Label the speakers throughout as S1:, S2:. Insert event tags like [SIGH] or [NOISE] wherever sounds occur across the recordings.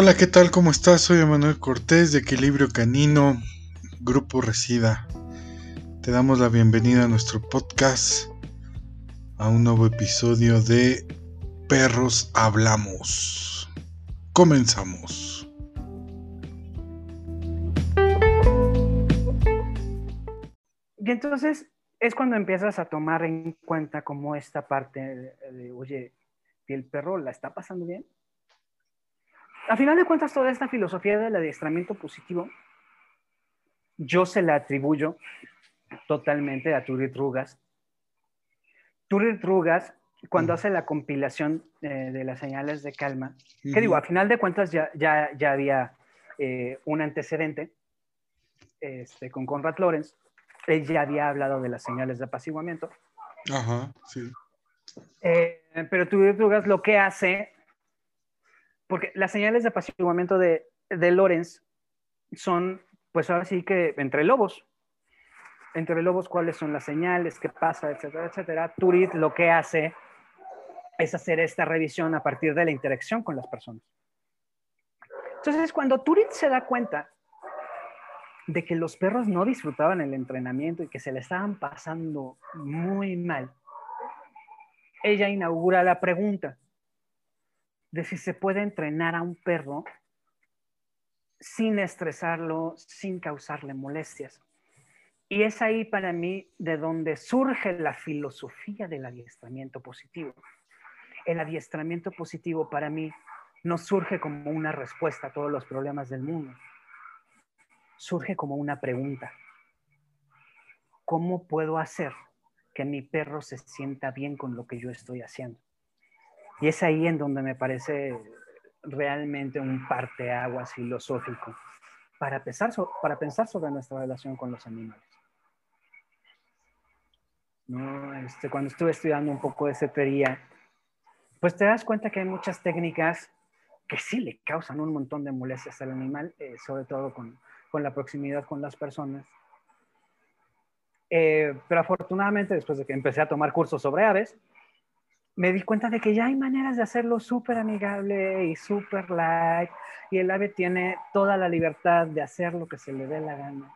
S1: Hola, ¿qué tal? ¿Cómo estás? Soy Emanuel Cortés de Equilibrio Canino, Grupo Resida. Te damos la bienvenida a nuestro podcast, a un nuevo episodio de Perros Hablamos. Comenzamos.
S2: Y entonces es cuando empiezas a tomar en cuenta como esta parte de, oye, el perro la está pasando bien? A final de cuentas, toda esta filosofía del adiestramiento positivo, yo se la atribuyo totalmente a Turit Rugas. Turit Rugas, cuando hace la compilación eh, de las señales de calma, que digo, a final de cuentas ya, ya, ya había eh, un antecedente este, con Conrad Lorenz, él ya había hablado de las señales de apaciguamiento.
S1: Ajá, sí.
S2: Eh, pero Turit Rugas lo que hace porque las señales de apaciguamiento de, Lorenz son, pues ahora sí que entre lobos. Entre lobos, cuáles son las señales, qué pasa, etcétera, etcétera. Turit lo que hace es hacer esta revisión a partir de la interacción con las personas. Entonces, cuando Turit se da cuenta de que los perros no disfrutaban el entrenamiento y que se le estaban pasando muy mal, ella inaugura la pregunta, de si se puede entrenar a un perro sin estresarlo, sin causarle molestias. Y es ahí para mí de donde surge la filosofía del adiestramiento positivo. El adiestramiento positivo para mí no surge como una respuesta a todos los problemas del mundo. Surge como una pregunta. ¿Cómo puedo hacer que mi perro se sienta bien con lo que yo estoy haciendo? Y es ahí en donde me parece realmente un parteaguas filosófico para pensar, para pensar sobre nuestra relación con los animales. ¿No? Este, cuando estuve estudiando un poco de cetería, pues te das cuenta que hay muchas técnicas que sí le causan un montón de molestias al animal, eh, sobre todo con, con, la proximidad con las personas. Eh, pero afortunadamente, después de que empecé a tomar cursos sobre aves, me di cuenta de que ya hay maneras de hacerlo súper amigable y súper light, y el ave tiene toda la libertad de hacer lo que se le dé la gana.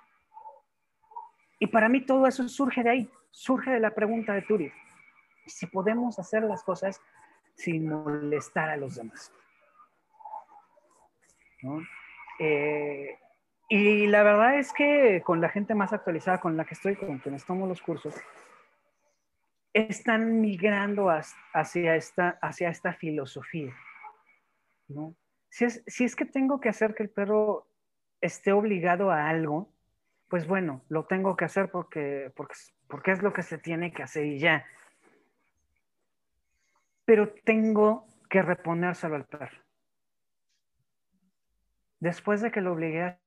S2: Y para mí todo eso surge de ahí, surge de la pregunta de Turi. Si podemos hacer las cosas sin molestar a los demás. Eh, y la verdad es que con la gente más actualizada con la que estoy, con quienes tomo los cursos, están migrando hacia esta, filosofía. ¿no? Si, es, que tengo que hacer que el perro esté obligado a algo, pues bueno, lo tengo que hacer porque, porque, porque es lo que se tiene que hacer y ya. Pero tengo que reponérselo al perro. Después de que lo obligué a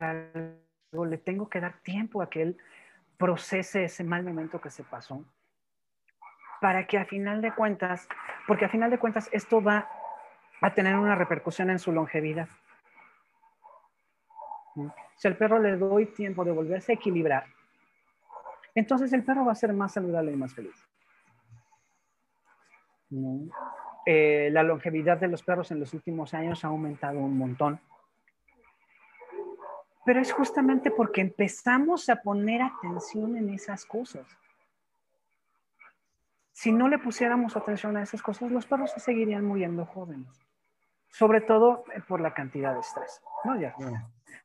S2: algo, le tengo que dar tiempo a que él procese ese mal momento que se pasó para que a final de cuentas, porque a final de cuentas esto va a tener una repercusión en su longevidad. Si al perro le doy tiempo de volverse a equilibrar, entonces el perro va a ser más saludable y más feliz. Eh, la longevidad de los perros en los últimos años ha aumentado un montón. Pero es justamente porque empezamos a poner atención en esas cosas si no le pusiéramos atención a esas cosas, los perros se seguirían muriendo jóvenes, sobre todo eh, por la cantidad de estrés. ¿no? Ya.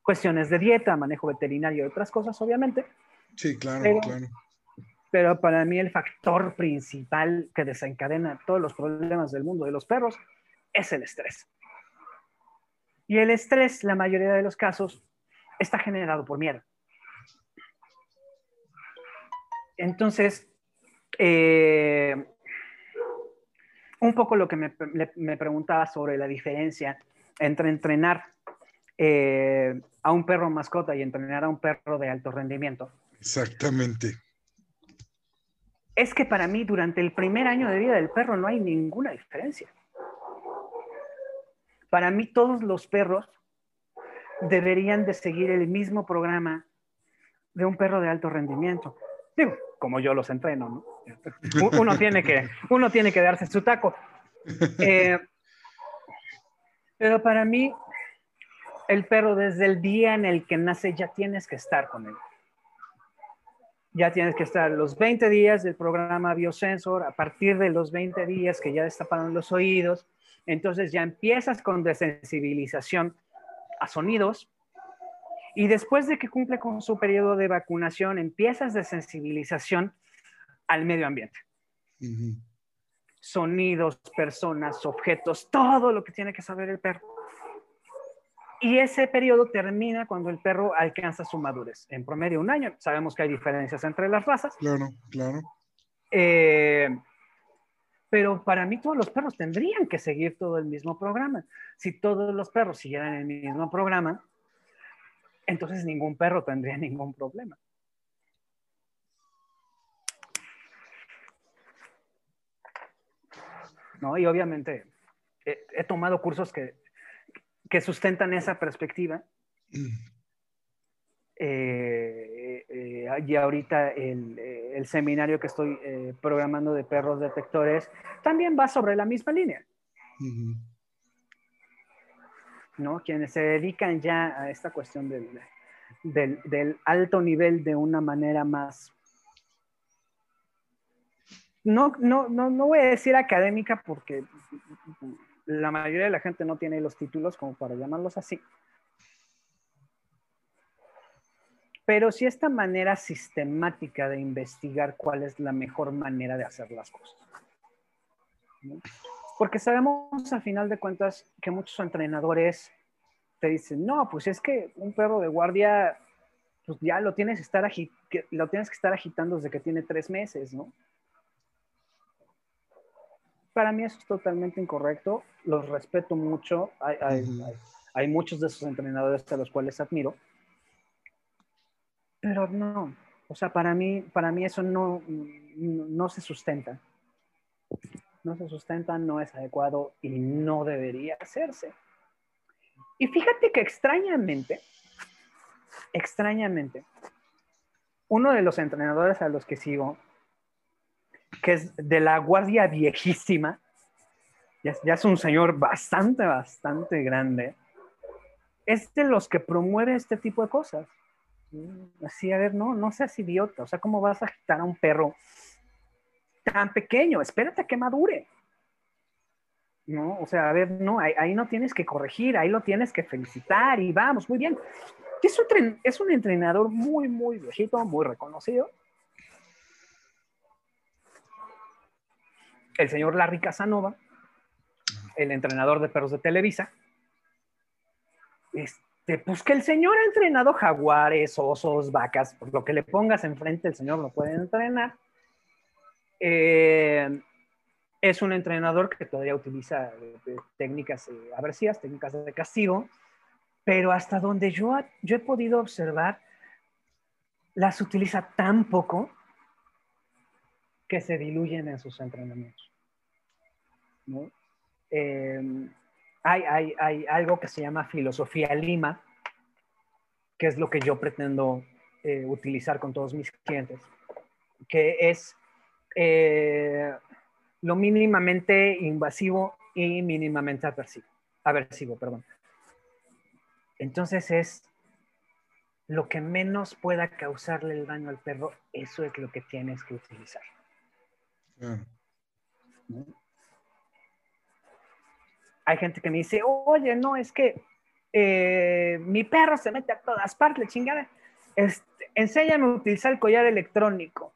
S2: Cuestiones de dieta, manejo veterinario y otras cosas, obviamente.
S1: Sí, claro,
S2: pero,
S1: claro.
S2: Pero para mí el factor principal que desencadena todos los problemas del mundo de los perros es el estrés. Y el estrés, la mayoría de los casos, está generado por miedo. Entonces, eh, un poco lo que me, preguntaba sobre la diferencia entre entrenar eh, a un perro mascota y entrenar a un perro de alto rendimiento.
S1: Exactamente.
S2: Es que para mí durante el primer año de vida del perro no hay ninguna diferencia. Para mí todos los perros deberían de seguir el mismo programa de un perro de alto rendimiento. Digo, como yo los entreno, ¿no? Uno tiene que, uno tiene que darse su taco. Eh, pero para mí, el perro desde el día en el que nace ya tienes que estar con él. Ya tienes que estar los 20 días del programa Biosensor, a partir de los 20 días que ya destaparon los oídos, entonces ya empiezas con desensibilización a sonidos y después de que cumple con su periodo de vacunación, empiezas de sensibilización al medio ambiente. Sonidos, personas, objetos, todo lo que tiene que saber el perro. Y ese periodo termina cuando el perro alcanza su madurez, en promedio un año. Sabemos que hay diferencias entre las razas.
S1: Claro, claro.
S2: Eh, pero para mí todos los perros tendrían que seguir todo el mismo programa. Si todos los perros siguieran el mismo programa, entonces ningún perro tendría [LAUGHS] ningún problema. ¿No? Y obviamente he tomado cursos que que sustentan esa perspectiva. [CLEARS THROAT] Eh, eh, y ahorita el, eh, el, seminario que estoy programando de perros detectores también va sobre la misma línea. ¿No? Quienes se dedican ya a esta cuestión del, del, del, alto nivel de una manera más... No, no, no, no voy a decir académica porque la mayoría de la gente no tiene los títulos como para llamarlos así. Pero sí esta manera sistemática de investigar cuál es la mejor manera de hacer las cosas. Porque sabemos a final de cuentas que muchos entrenadores te dicen, no, pues es que un perro de guardia, pues ya lo tienes, estar lo tienes que estar agitando desde que tiene tres meses, ¿no? Para mí eso es totalmente incorrecto, los respeto mucho, hay, muchos de esos entrenadores a los cuales admiro, pero no, o sea, para mí, para mí eso no, no, se sustenta, no se sustenta, no es adecuado y no debería hacerse. Y fíjate que extrañamente, extrañamente, uno de los entrenadores a los que sigo que es de la guardia viejísima, ya, es un señor bastante, bastante grande, es de los que promueve este tipo de cosas. Así, a ver, no, no seas idiota, o sea, ¿cómo vas a agitar a un perro tan pequeño? Espérate que madure. No, o sea, a ver, no, ahí, ahí, no tienes que corregir, ahí lo tienes que felicitar y vamos, muy bien. Es un, es un entrenador muy, muy viejito, muy reconocido, el señor Larry Casanova, el entrenador de perros de Televisa, este, pues que el señor ha entrenado jaguares, osos, vacas, por lo que le pongas enfrente, el señor lo puede entrenar. Eh, es un entrenador que todavía utiliza eh, técnicas eh, técnicas de castigo, pero hasta donde yo, yo he podido observar, las utiliza tan poco que se diluyen en sus entrenamientos. Em, hay, hay, algo que se llama filosofía Lima, que es lo que yo pretendo eh, utilizar con todos mis clientes, que es eh, lo mínimamente invasivo y mínimamente aversivo, aversivo perdón. Entonces es lo que menos pueda causarle el daño al perro, eso es lo que tienes que utilizar. Hay gente que me dice, oye, no, es que eh, mi perro se mete a todas partes, chingada. Este, enséñame a utilizar el collar electrónico.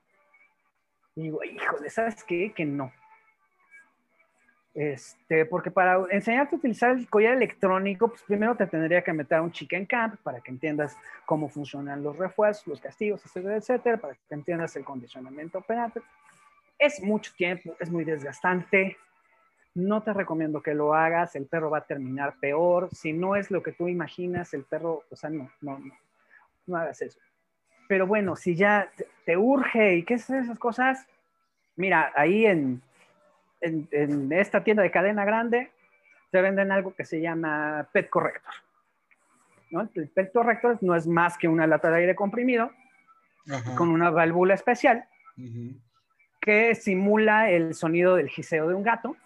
S2: Y digo, híjole, ¿sabes qué? Que no. Este, porque para enseñarte a utilizar el collar electrónico, pues primero te tendría que meter a un chicken camp para que entiendas cómo funcionan los refuerzos, los castigos, etcétera, etcétera, para que entiendas el condicionamiento operante. Es mucho tiempo, es muy desgastante. No te recomiendo que lo hagas, el perro va a terminar peor. Si no es lo que tú imaginas, el perro, o sea, no, no, no, no hagas eso. Pero bueno, si ya te, urge y qué es esas cosas, mira, ahí en, en, en, esta tienda de cadena grande te venden algo que se llama Pet Corrector. ¿no? El Pet Corrector no es más que una lata de aire comprimido con una válvula especial que simula el sonido del giseo de un gato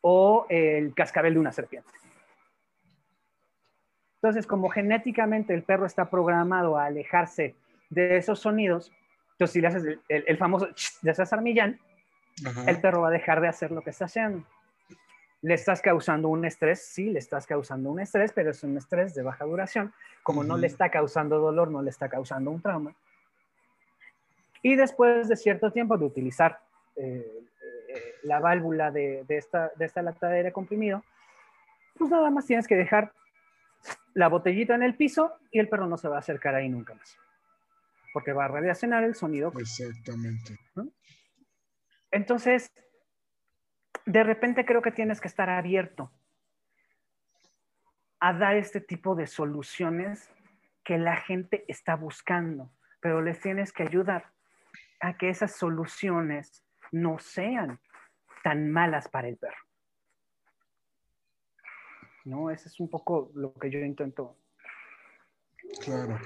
S2: o el cascabel de una serpiente. Entonces, como genéticamente el perro está programado a alejarse de esos sonidos, entonces si le haces el, famoso de César Millán, el perro va a dejar de hacer lo que está haciendo. ¿Le estás causando un estrés? Sí, le estás causando un estrés, pero es un estrés de baja duración. Como no le está causando dolor, no le está causando un trauma. Y después de cierto tiempo de utilizar eh, eh, la válvula de, esta, de esta lata de aire comprimido, pues nada más tienes que dejar la botellita en el piso y el perro no se va a acercar ahí nunca más. Porque va a radiacionar el sonido.
S1: Exactamente.
S2: Entonces, de repente creo que tienes que estar abierto a dar este tipo de soluciones que la gente está buscando, pero les tienes que ayudar a que esas soluciones no sean tan malas para el perro. ¿No? Ese es un poco lo que yo intento.
S1: Claro.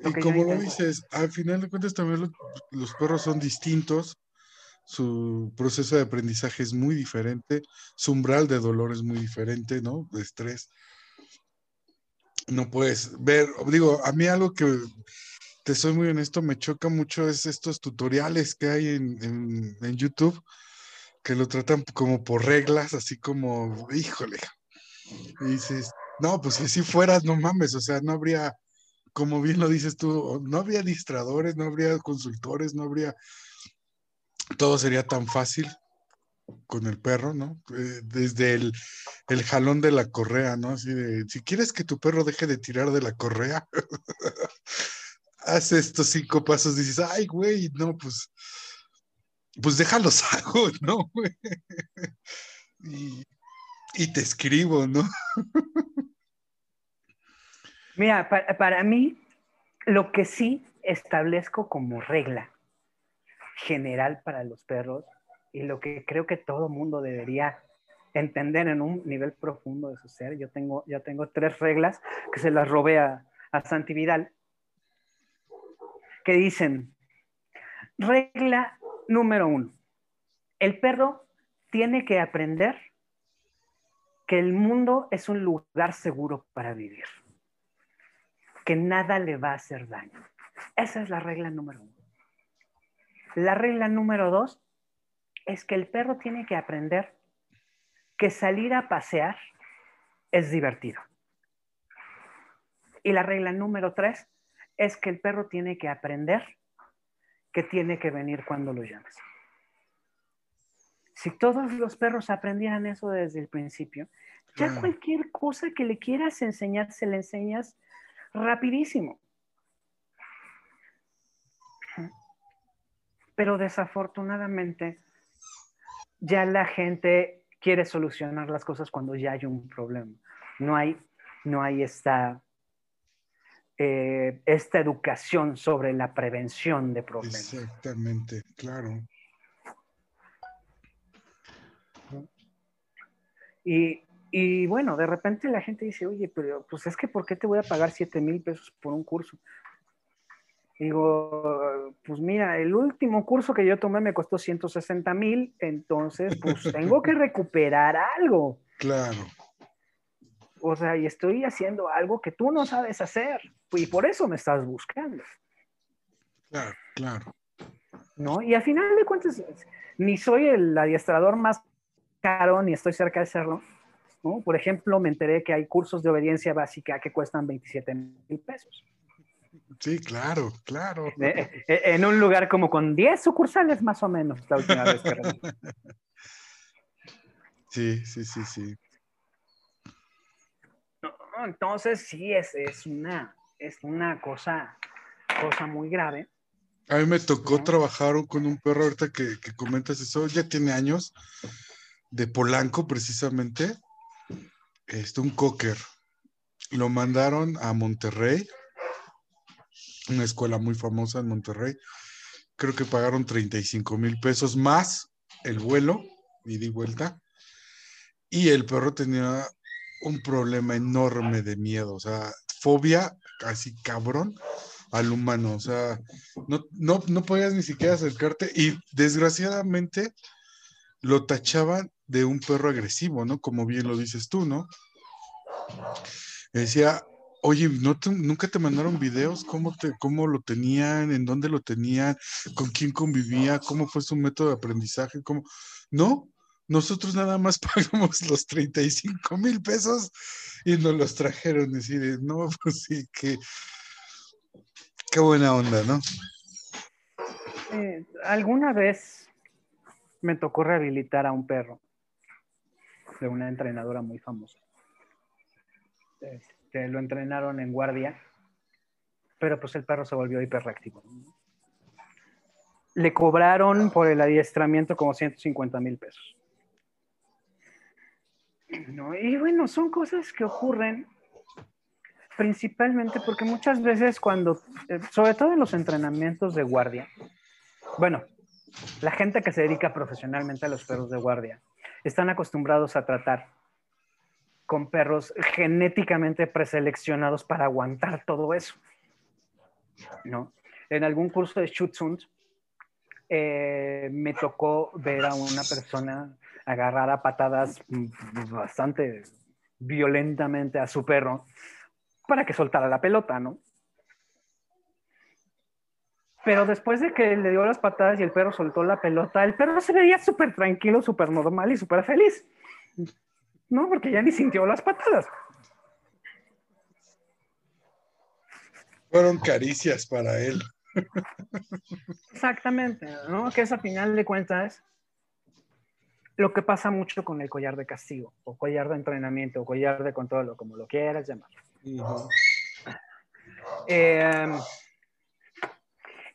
S1: y como lo dices, al final de cuentas también los perros son distintos su proceso de aprendizaje es muy diferente, su umbral de dolor es muy diferente, ¿no? De estrés. No puedes ver, digo, a mí algo que, te soy muy honesto, me choca mucho es estos tutoriales que hay en, en, YouTube, que lo tratan como por reglas, así como, híjole. Y dices, no, pues si así fueras, no mames, o sea, no habría, como bien lo dices tú, no habría distradores, no habría consultores, no habría todo sería tan fácil con el perro, ¿no? Eh, desde el, jalón de la correa, ¿no? Así de, si quieres que tu perro deje de tirar de la correa, [LAUGHS] haz estos cinco pasos, dices, ay, güey, no, pues, pues déjalos [LAUGHS] hago, ¿no, y, te escribo, ¿no?
S2: Mira, para mí, lo que sí establezco como regla general para los perros y lo que creo que todo mundo debería entender en un nivel profundo de su ser. Yo tengo, yo tengo tres reglas que se las robé a, a Santi Vidal, que dicen, regla número uno, el perro tiene que aprender que el mundo es un lugar seguro para vivir, que nada le va a hacer daño. Esa es la regla número uno. La regla número dos es que el perro tiene que aprender que salir a pasear es divertido. Y la regla número tres es que el perro tiene que aprender que tiene que venir cuando lo llames. Si todos los perros aprendieran eso desde el principio, ya cualquier cosa que le quieras enseñar, se le enseñas rapidísimo. pero desafortunadamente ya la gente quiere solucionar las cosas cuando ya hay un problema. No hay, no hay esta, eh, esta educación sobre la prevención de problemas.
S1: Exactamente, claro.
S2: Y, y, bueno, de repente la gente dice, oye, pero pues es que ¿por qué te voy a pagar 7 mil pesos por un curso? Digo, pues mira, el último curso que yo tomé me costó 160 mil, entonces pues tengo que recuperar algo. [LAUGHS]
S1: Claro.
S2: O sea, y estoy haciendo algo que tú no sabes hacer, y por eso me estás buscando.
S1: Claro, claro.
S2: ¿No? Y al final de cuentas, ni soy el adiestrador más caro, ni estoy cerca de serlo. ¿no? Por ejemplo, me enteré que hay cursos de obediencia básica que cuestan 27 mil pesos.
S1: Sí, claro, claro.
S2: Eh, eh, en un lugar como con 10 sucursales más o menos, la última vez que [LAUGHS]
S1: Sí, sí, sí, sí.
S2: Entonces sí, es, es, una, es una cosa, cosa muy grave.
S1: A mí me tocó trabajar con un perro ahorita que, que comentas eso, ya tiene años, de Polanco precisamente, este, un cocker. Lo mandaron a Monterrey una escuela muy famosa en Monterrey. Creo que pagaron 35 mil pesos más el vuelo, ida y vuelta. Y el perro tenía un problema enorme de miedo, o sea, fobia casi cabrón al humano, o sea, no, no, no podías ni siquiera acercarte y desgraciadamente lo tachaban de un perro agresivo, ¿no? Como bien lo dices tú, ¿no? Decía, Oye, ¿no ¿nunca te mandaron videos? ¿Cómo, te, ¿Cómo lo tenían? ¿En dónde lo tenían? ¿Con quién convivía? ¿Cómo fue su método de aprendizaje? ¿Cómo? No, nosotros nada más [LAUGHS] pagamos los 35 mil pesos y nos los trajeron. Y de, no, pues sí, que qué buena onda, ¿no?
S2: Eh, alguna vez me tocó rehabilitar a un perro de una entrenadora muy famosa. Este, lo entrenaron en guardia, pero pues el perro se volvió hiperreactivo. Le cobraron por el adiestramiento como 150 mil pesos. Y bueno, son cosas que ocurren principalmente porque muchas veces cuando, eh, sobre todo en los entrenamientos de guardia, bueno, la gente que se dedica profesionalmente a los perros de guardia están acostumbrados a tratar con perros genéticamente preseleccionados para aguantar todo eso. ¿no? En algún curso de Schutzhund eh, me tocó ver a una persona agarrar a patadas bastante violentamente a su perro para que soltara la pelota, ¿no? Pero después de que le dio las patadas y el perro soltó la pelota, el perro se veía súper tranquilo, súper normal y súper feliz. No, porque ya ni sintió las patadas.
S1: Fueron caricias para él.
S2: Exactamente, ¿no? Que es a final de cuentas lo que pasa mucho con el collar de castigo, o collar de entrenamiento, o collar de control, o como lo quieras llamar. Em,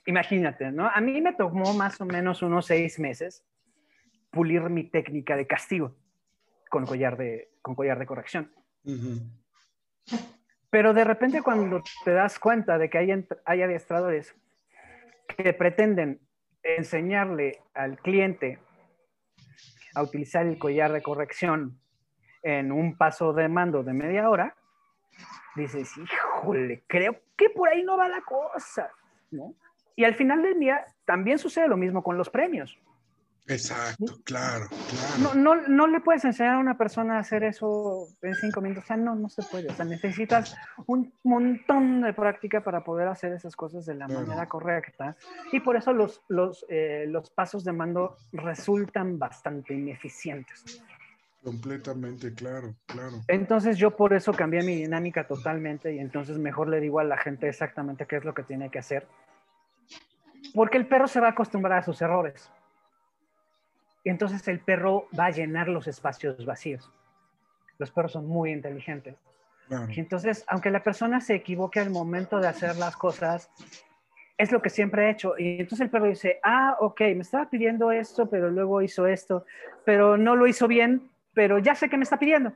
S2: imagínate, ¿no? A mí me tomó más o menos unos seis meses pulir mi técnica de castigo con collar de, con collar de corrección. Pero de repente cuando te das cuenta de que hay, hay adiestradores que pretenden enseñarle al cliente a utilizar el collar de corrección en un paso de mando de media hora, dices, híjole, creo que por ahí no va la cosa, ¿no? Y al final del día también sucede lo mismo con los premios.
S1: Exacto, claro, claro.
S2: No, no, no, le puedes enseñar a una persona a hacer eso en cinco minutos. O sea, no, no se puede. O sea, necesitas un montón de práctica para poder hacer esas cosas de la manera correcta. Y por eso los, los, eh, los pasos de mando resultan bastante ineficientes.
S1: Completamente, claro, claro.
S2: Entonces yo por eso cambié mi dinámica totalmente y entonces mejor le digo a la gente exactamente qué es lo que tiene que hacer. Porque el perro se va a acostumbrar a sus errores. Y entonces el perro va a llenar los espacios vacíos. Los perros son muy inteligentes. Y entonces, aunque la persona se equivoque al momento de hacer las cosas, es lo que siempre ha hecho. Y entonces el perro dice, ah, ok, me estaba pidiendo esto, pero luego hizo esto, pero no lo hizo bien, pero ya sé que me está pidiendo.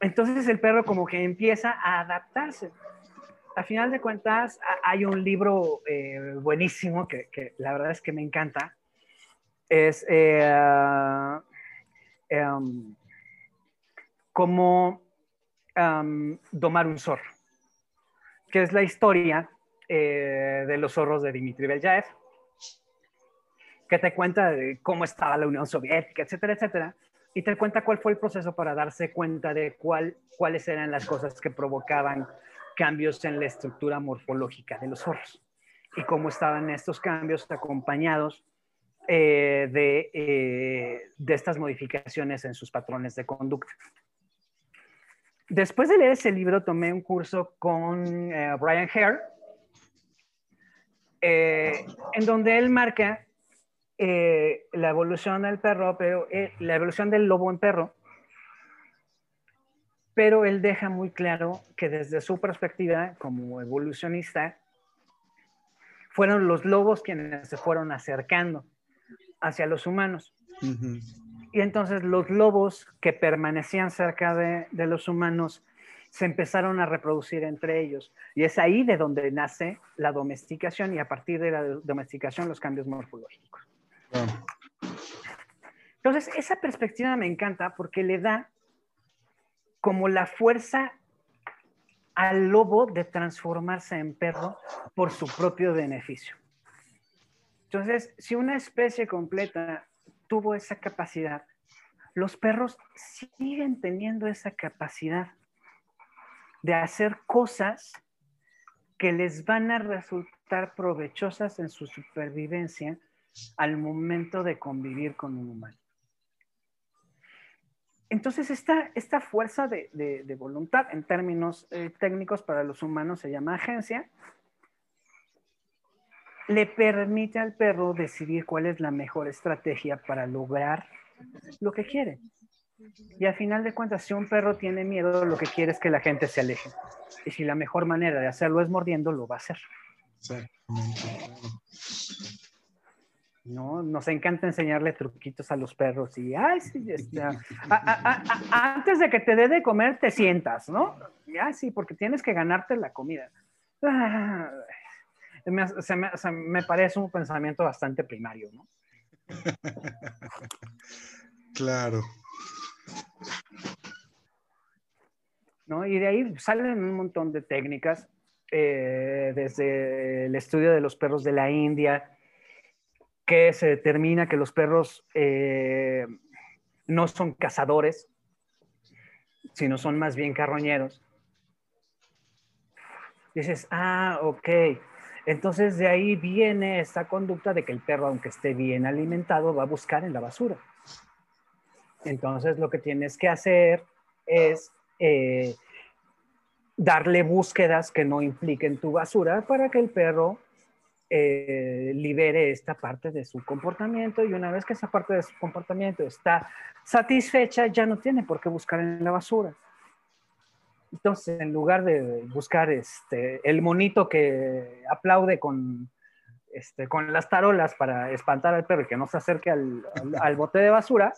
S2: Entonces el perro como que empieza a adaptarse. A final de cuentas, hay un libro eh, buenísimo que, que, la verdad es que me encanta. Es eh, em, como em, domar un zorro, que es la historia eh, de los zorros de Dimitri Beljaev, que te cuenta cómo estaba la Unión Soviética, etcétera, etcétera y te cuenta cuál fue el proceso para darse cuenta de cuál, cuáles eran las cosas que provocaban cambios en la estructura morfológica de los zorros y cómo estaban estos cambios acompañados eh, de, eh, de, estas modificaciones en sus patrones de conducta. Después de leer ese libro, tomé un curso con eh, Brian Hare, en donde él marca la evolución del perro, pero la evolución del lobo en perro, pero él deja muy claro que desde su perspectiva como evolucionista, fueron los lobos quienes se fueron acercando hacia los humanos. Y entonces los lobos que permanecían cerca de, de, los humanos se empezaron a reproducir entre ellos. Y es ahí de donde nace la domesticación y a partir de la domesticación los cambios morfológicos. Entonces, esa perspectiva me encanta porque le da como la fuerza al lobo de transformarse en perro por su propio beneficio. Entonces, si una especie completa tuvo esa capacidad, los perros siguen teniendo esa capacidad. de hacer cosas que les van a resultar provechosas en su supervivencia al momento de convivir con un humano. Entonces, esta, esta fuerza de, voluntad en términos eh, técnicos para los humanos se llama agencia, le permite al perro decidir cuál es la mejor estrategia para lograr lo que quiere. Y al final de cuentas, si un perro tiene miedo, lo que quiere es que la gente se aleje. Y si la mejor manera de hacerlo es mordiendo, lo va a hacer. ¿no? Nos encanta enseñarle truquitos a los perros y, ay, sí, antes de que te dé de comer, te sientas, ¿no? Ya, sí, porque tienes que ganarte la comida. Me, me, parece un pensamiento bastante primario, ¿no? [LAUGHS]
S1: claro.
S2: ¿No? Y de ahí salen un montón de técnicas, eh, desde el estudio de los perros de la India, que se determina que los perros eh, no son cazadores, sino son más bien carroñeros. Dices, ah, ok. Entonces de ahí viene esta conducta de que el perro, aunque esté bien alimentado, va a buscar en la basura. Entonces lo que tienes que hacer es eh, darle búsquedas que no impliquen tu basura para que el perro eh, libere esta parte de su comportamiento y una vez que esa parte de su comportamiento está satisfecha, ya no tiene por qué buscar en la basura. Entonces, en lugar de buscar este, el monito que aplaude con, este, con las tarolas para espantar al perro y que no se acerque al, al, [LAUGHS] bote de basura,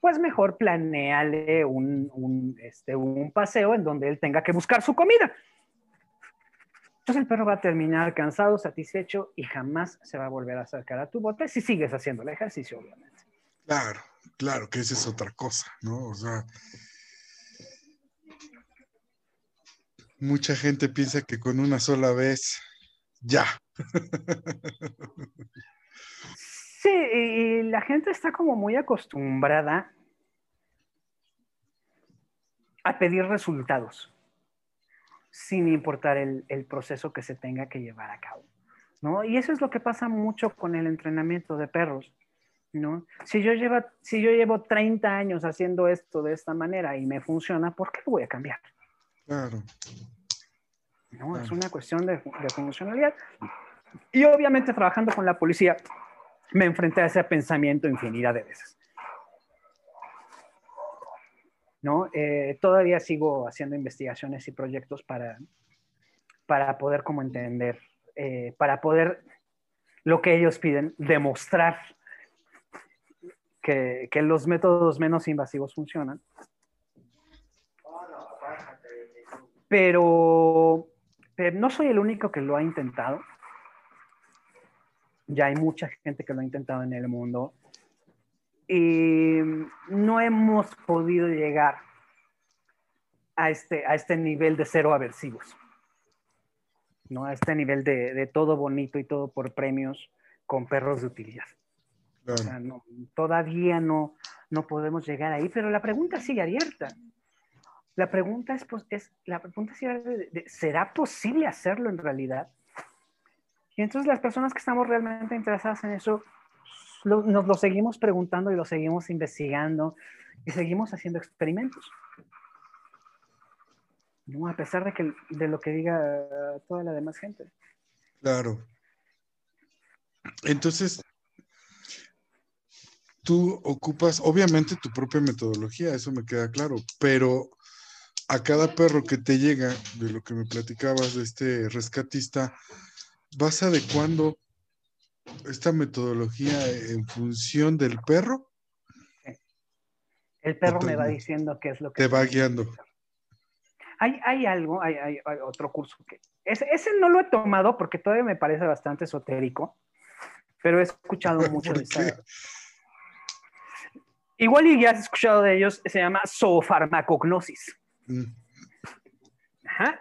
S2: pues mejor planeale un, un, este, un paseo en donde él tenga que buscar su comida. Entonces el perro va a terminar cansado, satisfecho y jamás se va a volver a acercar a tu bote si sigues haciendo el ejercicio, obviamente.
S1: Claro, claro, que esa es otra cosa, ¿no? O sea, mucha gente piensa que con una sola vez, ya.
S2: Sí, y la gente está como muy acostumbrada a pedir resultados sin importar el, proceso que se tenga que llevar a cabo. ¿no? Y eso es lo que pasa mucho con el entrenamiento de perros. ¿no? Si, yo llevo, si yo llevo 30 años haciendo esto de esta manera y me funciona, ¿por qué voy a cambiar?
S1: Claro.
S2: ¿No? Es una cuestión de, de funcionalidad. Y obviamente trabajando con la policía, me enfrenté a ese pensamiento infinidad de veces. ¿no? Eh, todavía sigo haciendo investigaciones y proyectos para, para poder como entender, eh, para poder lo que ellos piden, demostrar que, que los métodos menos invasivos funcionan. Pero, pero no soy el único que lo ha intentado. Ya hay mucha gente que lo ha intentado en el mundo y no hemos podido llegar a este, a este nivel de cero aversivos, ¿no? a este nivel de, todo bonito y todo por premios con perros de utilidad. todavía no, no podemos llegar ahí, pero la pregunta sigue abierta. La pregunta es, pues, es la pregunta ¿será posible hacerlo en realidad? Y entonces las personas que estamos realmente interesadas en eso, nos lo seguimos preguntando y lo seguimos investigando y seguimos haciendo experimentos. ¿no? A pesar de, que, de lo que diga toda la demás gente.
S1: Claro. Entonces, tú ocupas, obviamente, tu propia metodología, eso me queda claro, pero a cada perro que te llega, de lo que me platicabas de este rescatista, vas adecuando esta metodología en función del perro?
S2: El perro me va diciendo qué es lo que...
S1: Te va guiando.
S2: Hay, hay algo, hay, hay, otro curso que... Ese, ese, no lo he tomado porque todavía me parece bastante esotérico, pero he escuchado [LAUGHS] mucho de eso. Igual y ya has escuchado de ellos, se llama zoofarmacognosis.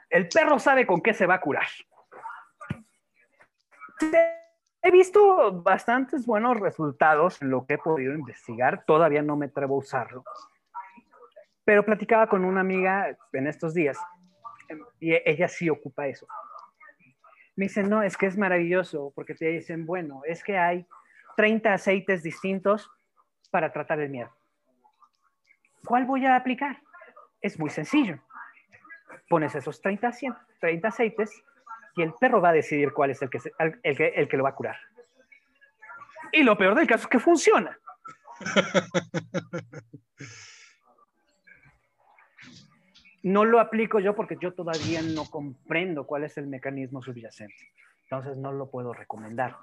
S2: El perro sabe con qué se va a curar he visto bastantes buenos resultados en lo que he podido investigar. Todavía no me atrevo a usarlo. Pero platicaba con una amiga en estos días y ella sí ocupa eso. Me dicen, no, es que es maravilloso porque te dicen, bueno, es que hay 30 aceites distintos para tratar el miedo. ¿Cuál voy a aplicar? Es muy sencillo. Pones esos 30, 30 aceites y el perro va a decidir cuál es el que, el, que, el que lo va a curar. Y lo peor del caso es que funciona. [LAUGHS] No lo aplico yo porque yo todavía no comprendo cuál es el mecanismo subyacente. Entonces no lo puedo recomendar.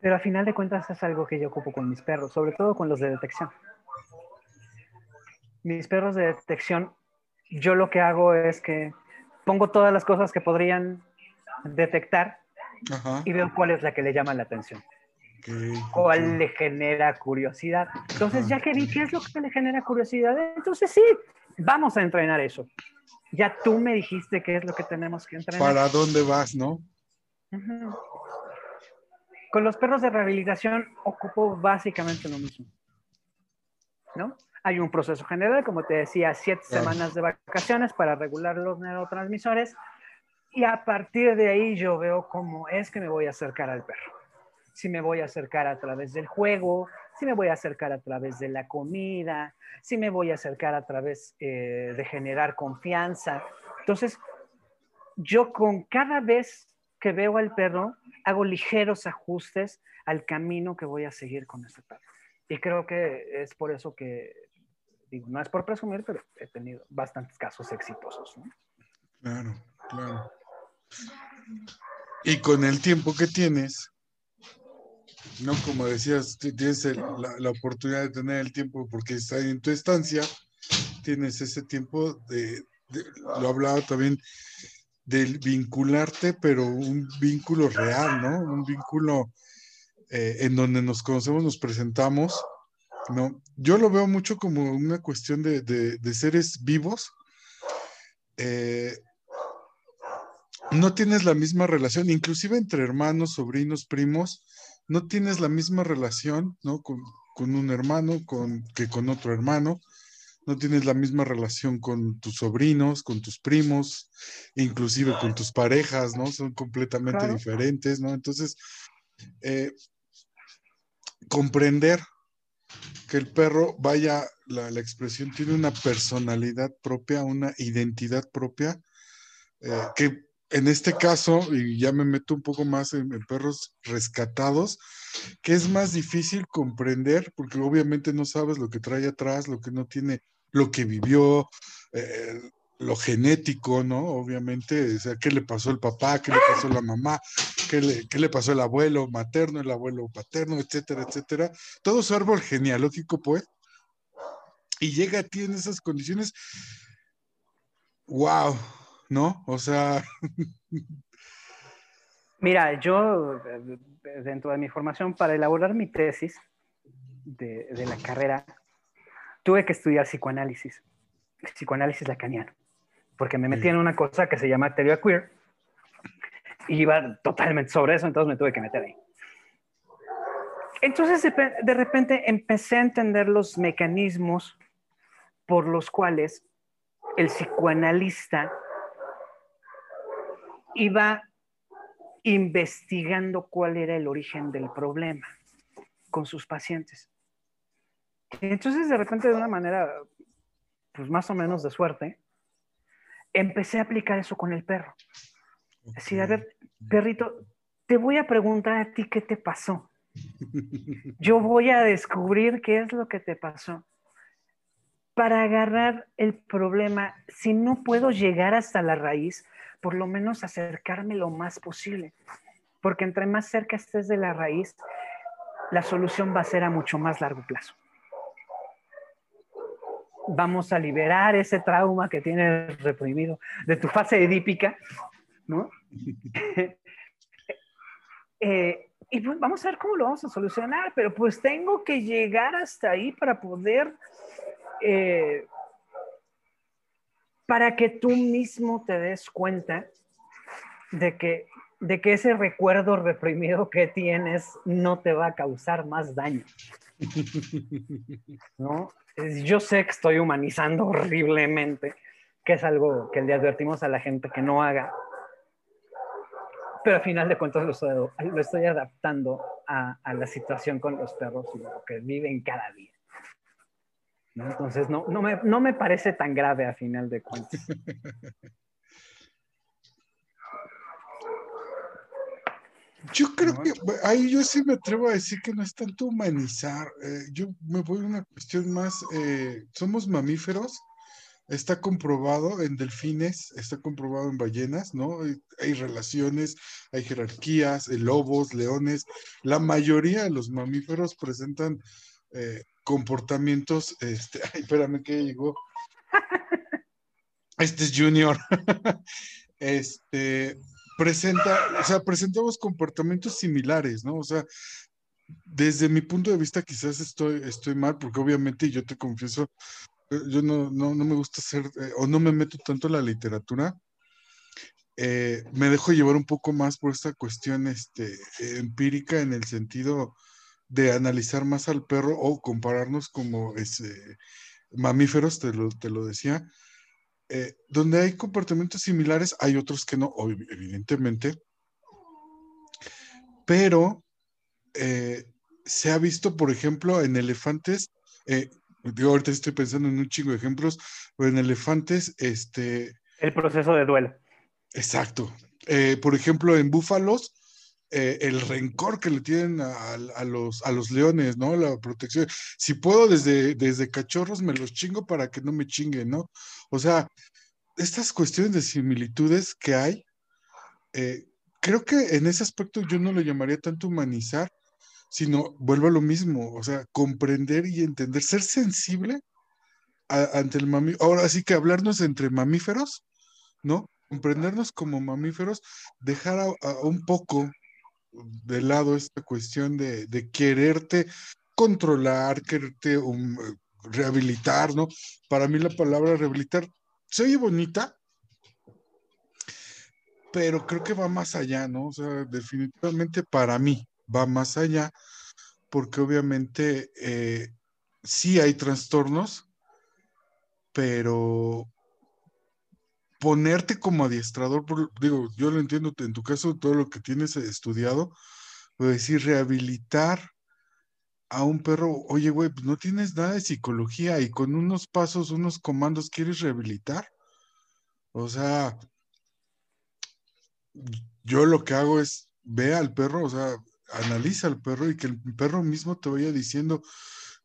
S2: Pero a final de cuentas es algo que yo ocupo con mis perros, sobre todo con los de detección. Mis perros de detección, yo lo que hago es que pongo todas las cosas que podrían detectar y veo cuál es la que le llama la atención. ¿Cuál le genera curiosidad? Entonces, ya que vi qué es lo que le genera curiosidad, entonces sí, vamos a entrenar eso. Ya tú me dijiste qué es lo que tenemos que entrenar.
S1: ¿Para dónde vas, no?
S2: Con los perros de rehabilitación ocupo básicamente lo mismo. ¿No? Hay un proceso general, como te decía, siete semanas de vacaciones para regular los neurotransmisores y a partir de ahí yo veo cómo es que me voy a acercar al perro si me voy a acercar a través del juego, si me voy a acercar a través de la comida, si me voy a acercar a través eh, de generar confianza. Entonces, yo con cada vez que veo al perro, hago ligeros ajustes al camino que voy a seguir con ese perro. Y creo que es por eso que, digo, no es por presumir, pero he tenido bastantes casos exitosos.
S1: Claro, claro. Y con el tiempo que tienes, no, como decías, tienes la, oportunidad de tener el tiempo porque está en tu estancia, tienes ese tiempo de, lo hablaba también, del vincularte, pero un vínculo real, ¿no? Un vínculo eh, en donde nos conocemos, nos presentamos, ¿no? Yo lo veo mucho como una cuestión de, seres vivos. Eh, no tienes la misma relación, inclusive entre hermanos, sobrinos, primos, no tienes la misma relación, ¿no? Con, un hermano con, que con otro hermano, no tienes la misma relación con tus sobrinos, con tus primos, inclusive con tus parejas, ¿no? Son completamente diferentes, ¿no? Entonces, eh, comprender que el perro, vaya, la, expresión tiene una personalidad propia, una identidad propia, eh, que en este caso, y ya me meto un poco más en, perros rescatados, que es más difícil comprender, porque obviamente no sabes lo que trae atrás, lo que no tiene, lo que vivió, eh, lo genético, ¿no? Obviamente, o sea, qué le pasó al papá, qué le pasó a la mamá, qué le, qué le pasó al abuelo materno, el abuelo paterno, etcétera, etcétera. Todo su árbol genealógico, pues. Y llega a ti en esas condiciones. ¡Wow! ¿no? O sea... [LAUGHS]
S2: Mira, yo dentro de mi formación para elaborar mi tesis de, la carrera, tuve que estudiar psicoanálisis, psicoanálisis lacaniano, porque me metí en una cosa que se llama teoría queer iba totalmente sobre eso, entonces me tuve que meter ahí. Entonces de repente empecé a entender los mecanismos por los cuales el psicoanalista iba investigando cuál era el origen del problema con sus pacientes. entonces de repente de una manera, pues más o menos de suerte, empecé a aplicar eso con el perro. Decir, a ver, perrito, te voy a preguntar a ti qué te pasó. [LAUGHS] Yo voy a descubrir qué es lo que te pasó. Para agarrar el problema, si no puedo llegar hasta la raíz, por lo menos acercarme lo más posible, porque entre más cerca estés de la raíz, la solución va a ser a mucho más largo plazo. Vamos a liberar ese trauma que tienes reprimido de tu fase edípica, ¿no? [LAUGHS] Eh, y pues vamos a ver cómo lo vamos a solucionar, pero pues tengo que llegar hasta ahí para poder eh, para que tú mismo te des cuenta de que de que ese recuerdo reprimido que tienes no te va a causar más daño. [LAUGHS] ¿No? Yo sé que estoy humanizando horriblemente, que es algo que le advertimos a la gente que no haga, pero al final de cuentas lo estoy, lo estoy adaptando a, a, la situación con los perros y lo que viven cada día. ¿No? Entonces, no, no, me, no me parece tan grave a final de cuentas. [LAUGHS]
S1: Yo creo que ahí yo sí me atrevo a decir que no es tanto humanizar. Eh, yo me voy a una cuestión más. Eh, somos mamíferos. Está comprobado en delfines, está comprobado en ballenas, ¿no? Hay, relaciones, hay jerarquías, lobos, leones. La mayoría de los mamíferos presentan eh, comportamientos. Este, [LAUGHS] ay, espérame que llegó. Este es Junior. [LAUGHS] este, presenta, o sea, presentamos comportamientos similares, ¿no? O sea, desde mi punto de vista quizás estoy, estoy mal, porque obviamente yo te confieso, eh, yo no, no, no me gusta hacer, eh, o no me meto tanto en la literatura. Eh, me dejo llevar un poco más por esta cuestión este, empírica en el sentido de analizar más al perro o compararnos como ese, mamíferos, te lo, te lo decía, eh, donde hay comportamientos similares, hay otros que no, evidentemente, pero eh, se ha visto, por ejemplo, en elefantes, eh, digo, ahorita estoy pensando en un chingo de ejemplos, pero en elefantes, este...
S2: El proceso de duelo.
S1: Exacto. por ejemplo, en búfalos, el rencor que le tienen a, los, a los leones, ¿no? La protección. Si puedo desde, desde cachorros me los chingo para que no me chinguen, ¿no? O sea, estas cuestiones de similitudes que hay, eh, creo que en ese aspecto yo no lo llamaría tanto humanizar, sino vuelvo a lo mismo, o sea, comprender y entender, ser sensible ante el mamífero. Ahora sí que hablarnos entre mamíferos, ¿no? Comprendernos como mamíferos, dejar a, un poco de lado esta cuestión de, quererte controlar, quererte um, rehabilitar, ¿no? Para mí la palabra rehabilitar se oye bonita, pero creo que va más allá, ¿no? O sea, definitivamente para mí va más allá, porque obviamente eh, sí hay trastornos, pero ponerte como adiestrador, digo, yo lo entiendo en tu caso, todo lo que tienes estudiado, pues decir, rehabilitar a un perro, oye, güey, pues no tienes nada de psicología y con unos pasos, unos comandos quieres rehabilitar. O sea, yo lo que hago es ve al perro, o sea, analiza al perro y que el perro mismo te vaya diciendo,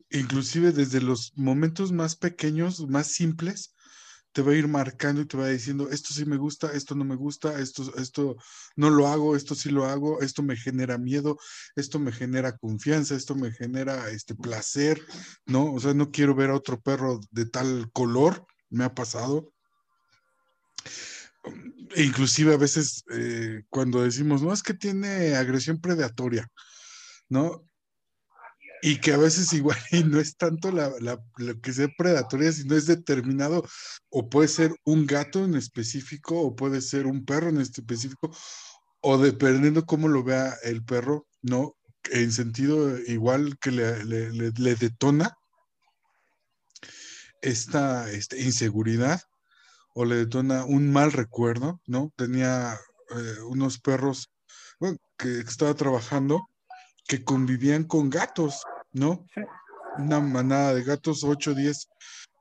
S1: inclusive desde los momentos más pequeños, más simples, te va a ir marcando y te va diciendo, esto sí me gusta, esto no me gusta, esto, esto no lo hago, esto sí lo hago, esto me genera miedo, esto me genera confianza, esto me genera este placer, ¿no? O sea, no quiero ver a otro perro de tal color, me ha pasado. Inclusive a veces eh, cuando decimos, no, es que tiene agresión predatoria, ¿no? y que a veces igual y no es tanto la, lo que sea predatoria, sino es determinado, o puede ser un gato en específico, o puede ser un perro en específico, o dependiendo cómo lo vea el perro, ¿no? En sentido igual que le, le, detona esta, esta, inseguridad, o le detona un mal recuerdo, ¿no? Tenía eh, unos perros que estaba trabajando que convivían con gatos ¿no? Una manada de gatos, 8, 10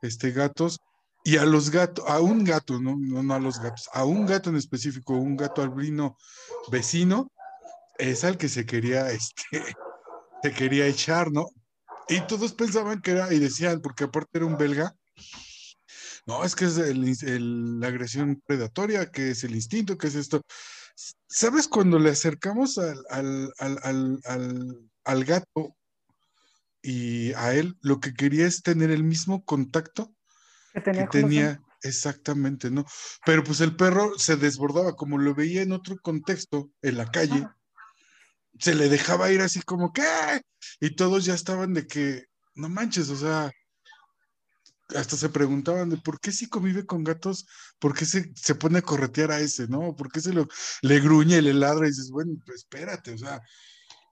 S1: este, gatos, y a los gatos, a un gato, ¿no? ¿no? a los gatos, a un gato en específico, un gato albino vecino, es al que se quería, [LAUGHS] este, se quería echar, ¿no? Y todos pensaban que era, y decían, porque aparte era un belga, no, es que es la agresión predatoria, que es el instinto, que es esto. ¿Sabes cuando le acercamos al, al gato y a él lo que quería es tener el mismo contacto que tenía, exactamente, ¿no? Pero pues el perro se desbordaba, como lo veía en otro contexto, en la calle, se le dejaba ir así como, ¿qué? Y todos ya estaban de que, no manches, o sea, hasta se preguntaban de por qué si convive con gatos, por qué se, se pone a corretear a ese, ¿no? ¿Por qué se lo, le gruñe, le ladra y dices, bueno, pues espérate, o sea,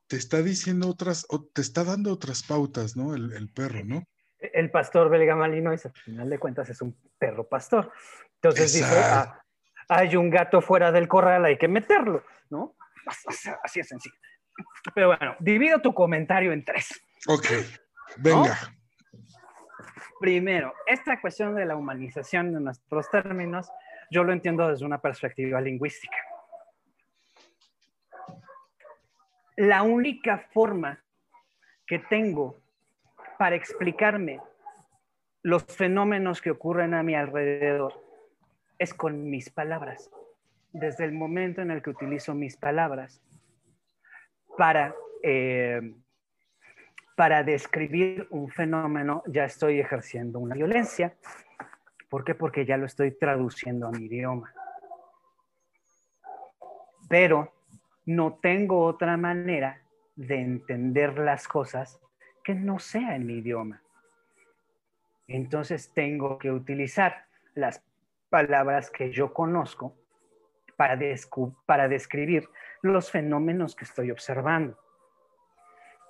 S1: te está diciendo otras, o te está dando otras pautas, ¿no? El, el perro, ¿no?
S2: El pastor belga malino es, al final de cuentas, es un perro pastor. Entonces dice, ah, hay un gato fuera del corral, hay que meterlo, ¿no? Así es sencillo. Pero bueno, divido tu comentario en tres.
S1: Ok, venga.
S2: Primero, esta cuestión de la humanización de nuestros términos, yo lo entiendo desde una perspectiva lingüística. La única forma que tengo para explicarme los fenómenos que ocurren a mi alrededor es con mis palabras. Desde el momento en el que utilizo mis palabras para, eh, para describir un fenómeno, ya estoy ejerciendo una violencia. ¿Por qué? Porque ya lo estoy traduciendo a mi idioma. Pero no tengo otra manera de entender las cosas que no sea en mi idioma. Entonces tengo que utilizar las palabras que yo conozco para, para describir los fenómenos que estoy observando.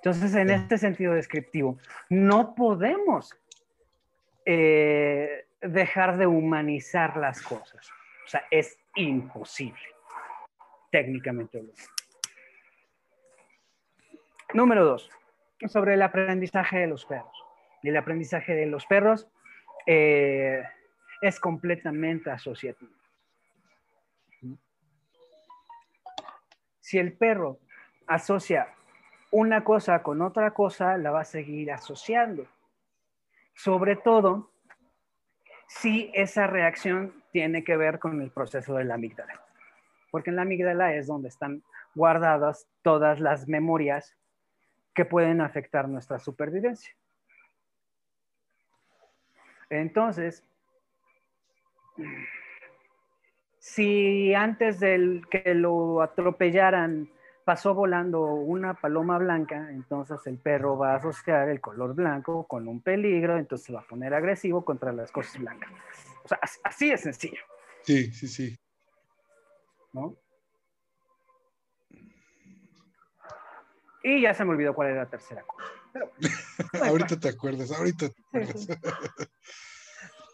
S2: Entonces, en este sentido descriptivo, no podemos eh, dejar de humanizar las cosas. O sea, es imposible, técnicamente. Número dos, sobre el aprendizaje de los perros. El aprendizaje de los perros eh, es completamente asociativo. Si el perro asocia una cosa con otra cosa, la va a seguir asociando. Sobre todo si esa reacción tiene que ver con el proceso de la amígdala. Porque en la amígdala es donde están guardadas todas las memorias que pueden afectar nuestra supervivencia. Entonces, si antes del que lo atropellaran pasó volando una paloma blanca, entonces el perro va a asociar el color blanco con un peligro, entonces se va a poner agresivo contra las cosas blancas. O sea, así es sencillo.
S1: Sí, sí, sí.
S2: ¿No? Y ya se me olvidó cuál era la tercera cosa.
S1: ahorita te acuerdas, ahorita te acuerdas.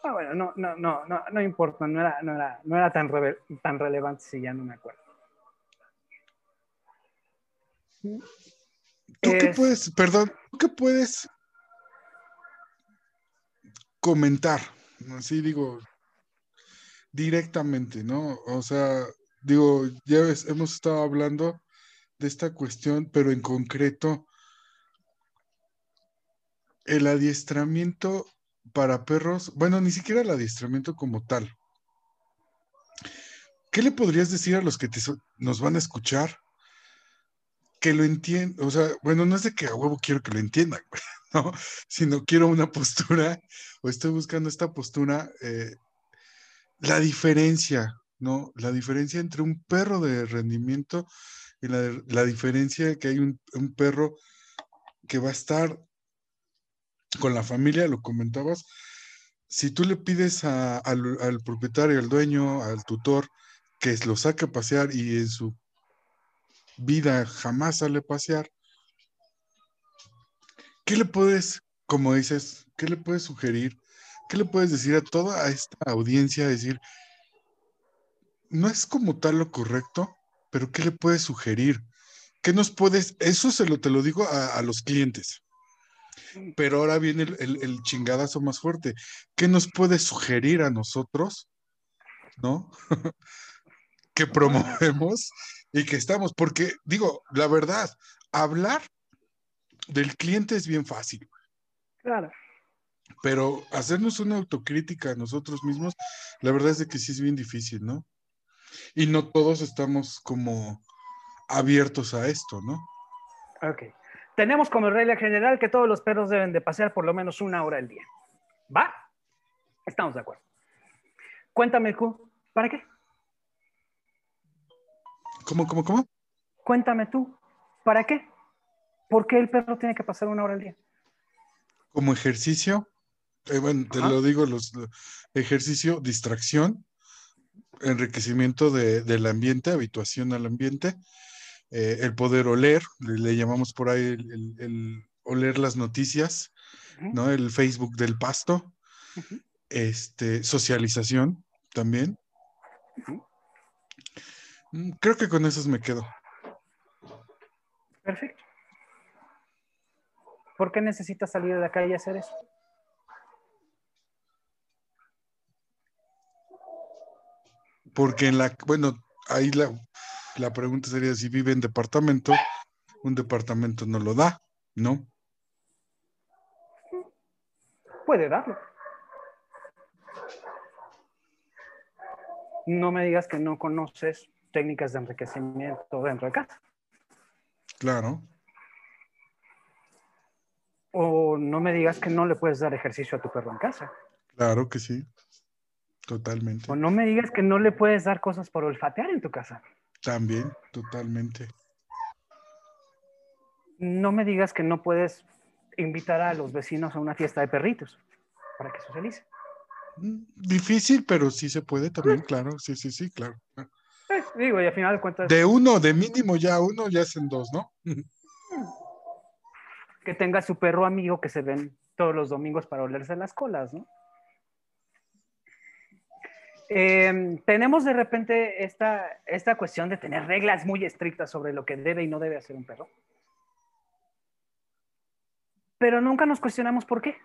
S2: Ah, bueno, no, no, no, no, no importa, no era, no era, no era tan, tan relevante si ya no me acuerdo.
S1: ¿Tú qué puedes, perdón, ¿tú qué puedes comentar? Así digo, directamente, ¿no? O sea, digo, ya hemos estado hablando de esta cuestión, pero en concreto, el adiestramiento para perros, bueno, ni siquiera el adiestramiento como tal. ¿Qué le podrías decir a los que nos van a escuchar? Que lo entiendan, o sea, bueno, no es de que a huevo quiero que lo entiendan, [LAUGHS] ¿no? Sino quiero una postura, o estoy buscando esta postura, eh, la diferencia, ¿no? La diferencia entre un perro de rendimiento y la, diferencia que hay un, un perro que va a estar con la familia, lo comentabas, si tú le pides al, propietario, al dueño, al tutor, que lo saque a pasear y en su vida jamás sale a pasear, ¿qué le puedes, como dices, qué le puedes sugerir? ¿Qué le puedes decir a toda esta audiencia? Decir, no es como tal lo correcto, pero ¿qué le puedes sugerir? ¿Qué nos puedes, eso se lo te lo digo a los clientes pero ahora viene el, chingadazo más fuerte. ¿Qué nos puede sugerir a nosotros, no? [LAUGHS] que promovemos y que estamos, porque digo, la verdad, hablar del cliente es bien fácil.
S2: Claro.
S1: Pero hacernos una autocrítica a nosotros mismos, la verdad es de que sí es bien difícil, ¿no? Y no todos estamos como abiertos a esto, ¿no?
S2: Ok tenemos como regla general que todos los perros deben de pasear por lo menos una hora al día. ¿Va? Estamos de acuerdo. Cuéntame, Q, ¿para qué?
S1: ¿Cómo, cómo, cómo?
S2: Cuéntame tú, ¿para qué? ¿Por qué el perro tiene que pasar una hora al día?
S1: Como ejercicio, Eh, bueno, te lo digo, los ejercicio, distracción, enriquecimiento del ambiente, habituación al ambiente, eh, el poder oler, le, llamamos por ahí el, oler las noticias, ¿no? El Facebook del pasto, este, socialización también. Mm, creo que con esos me quedo.
S2: Perfecto. ¿Por qué necesitas salir de la calle y hacer eso?
S1: Porque en la, bueno, ahí la, la pregunta sería si vive en departamento, un departamento no lo da, ¿no?
S2: Puede darlo. No me digas que no conoces técnicas de enriquecimiento dentro de casa.
S1: Claro.
S2: O no me digas que no le puedes dar ejercicio a tu perro en casa.
S1: Claro que sí. Totalmente.
S2: O no me digas que no le puedes dar cosas por olfatear en tu casa.
S1: También, totalmente.
S2: No me digas que no puedes invitar a los vecinos a una fiesta de perritos para que socialice.
S1: Mm, difícil, pero sí se puede también, claro. Sí, sí, sí, claro.
S2: Eh, digo, y al final de cuentas.
S1: De uno, de mínimo ya uno, ya hacen dos, ¿no?
S2: que tenga su perro amigo que se ven todos los domingos para olerse las colas, ¿no? Em, tenemos de repente esta, esta cuestión de tener reglas muy estrictas sobre lo que debe y no debe hacer un perro. Pero nunca nos cuestionamos por qué.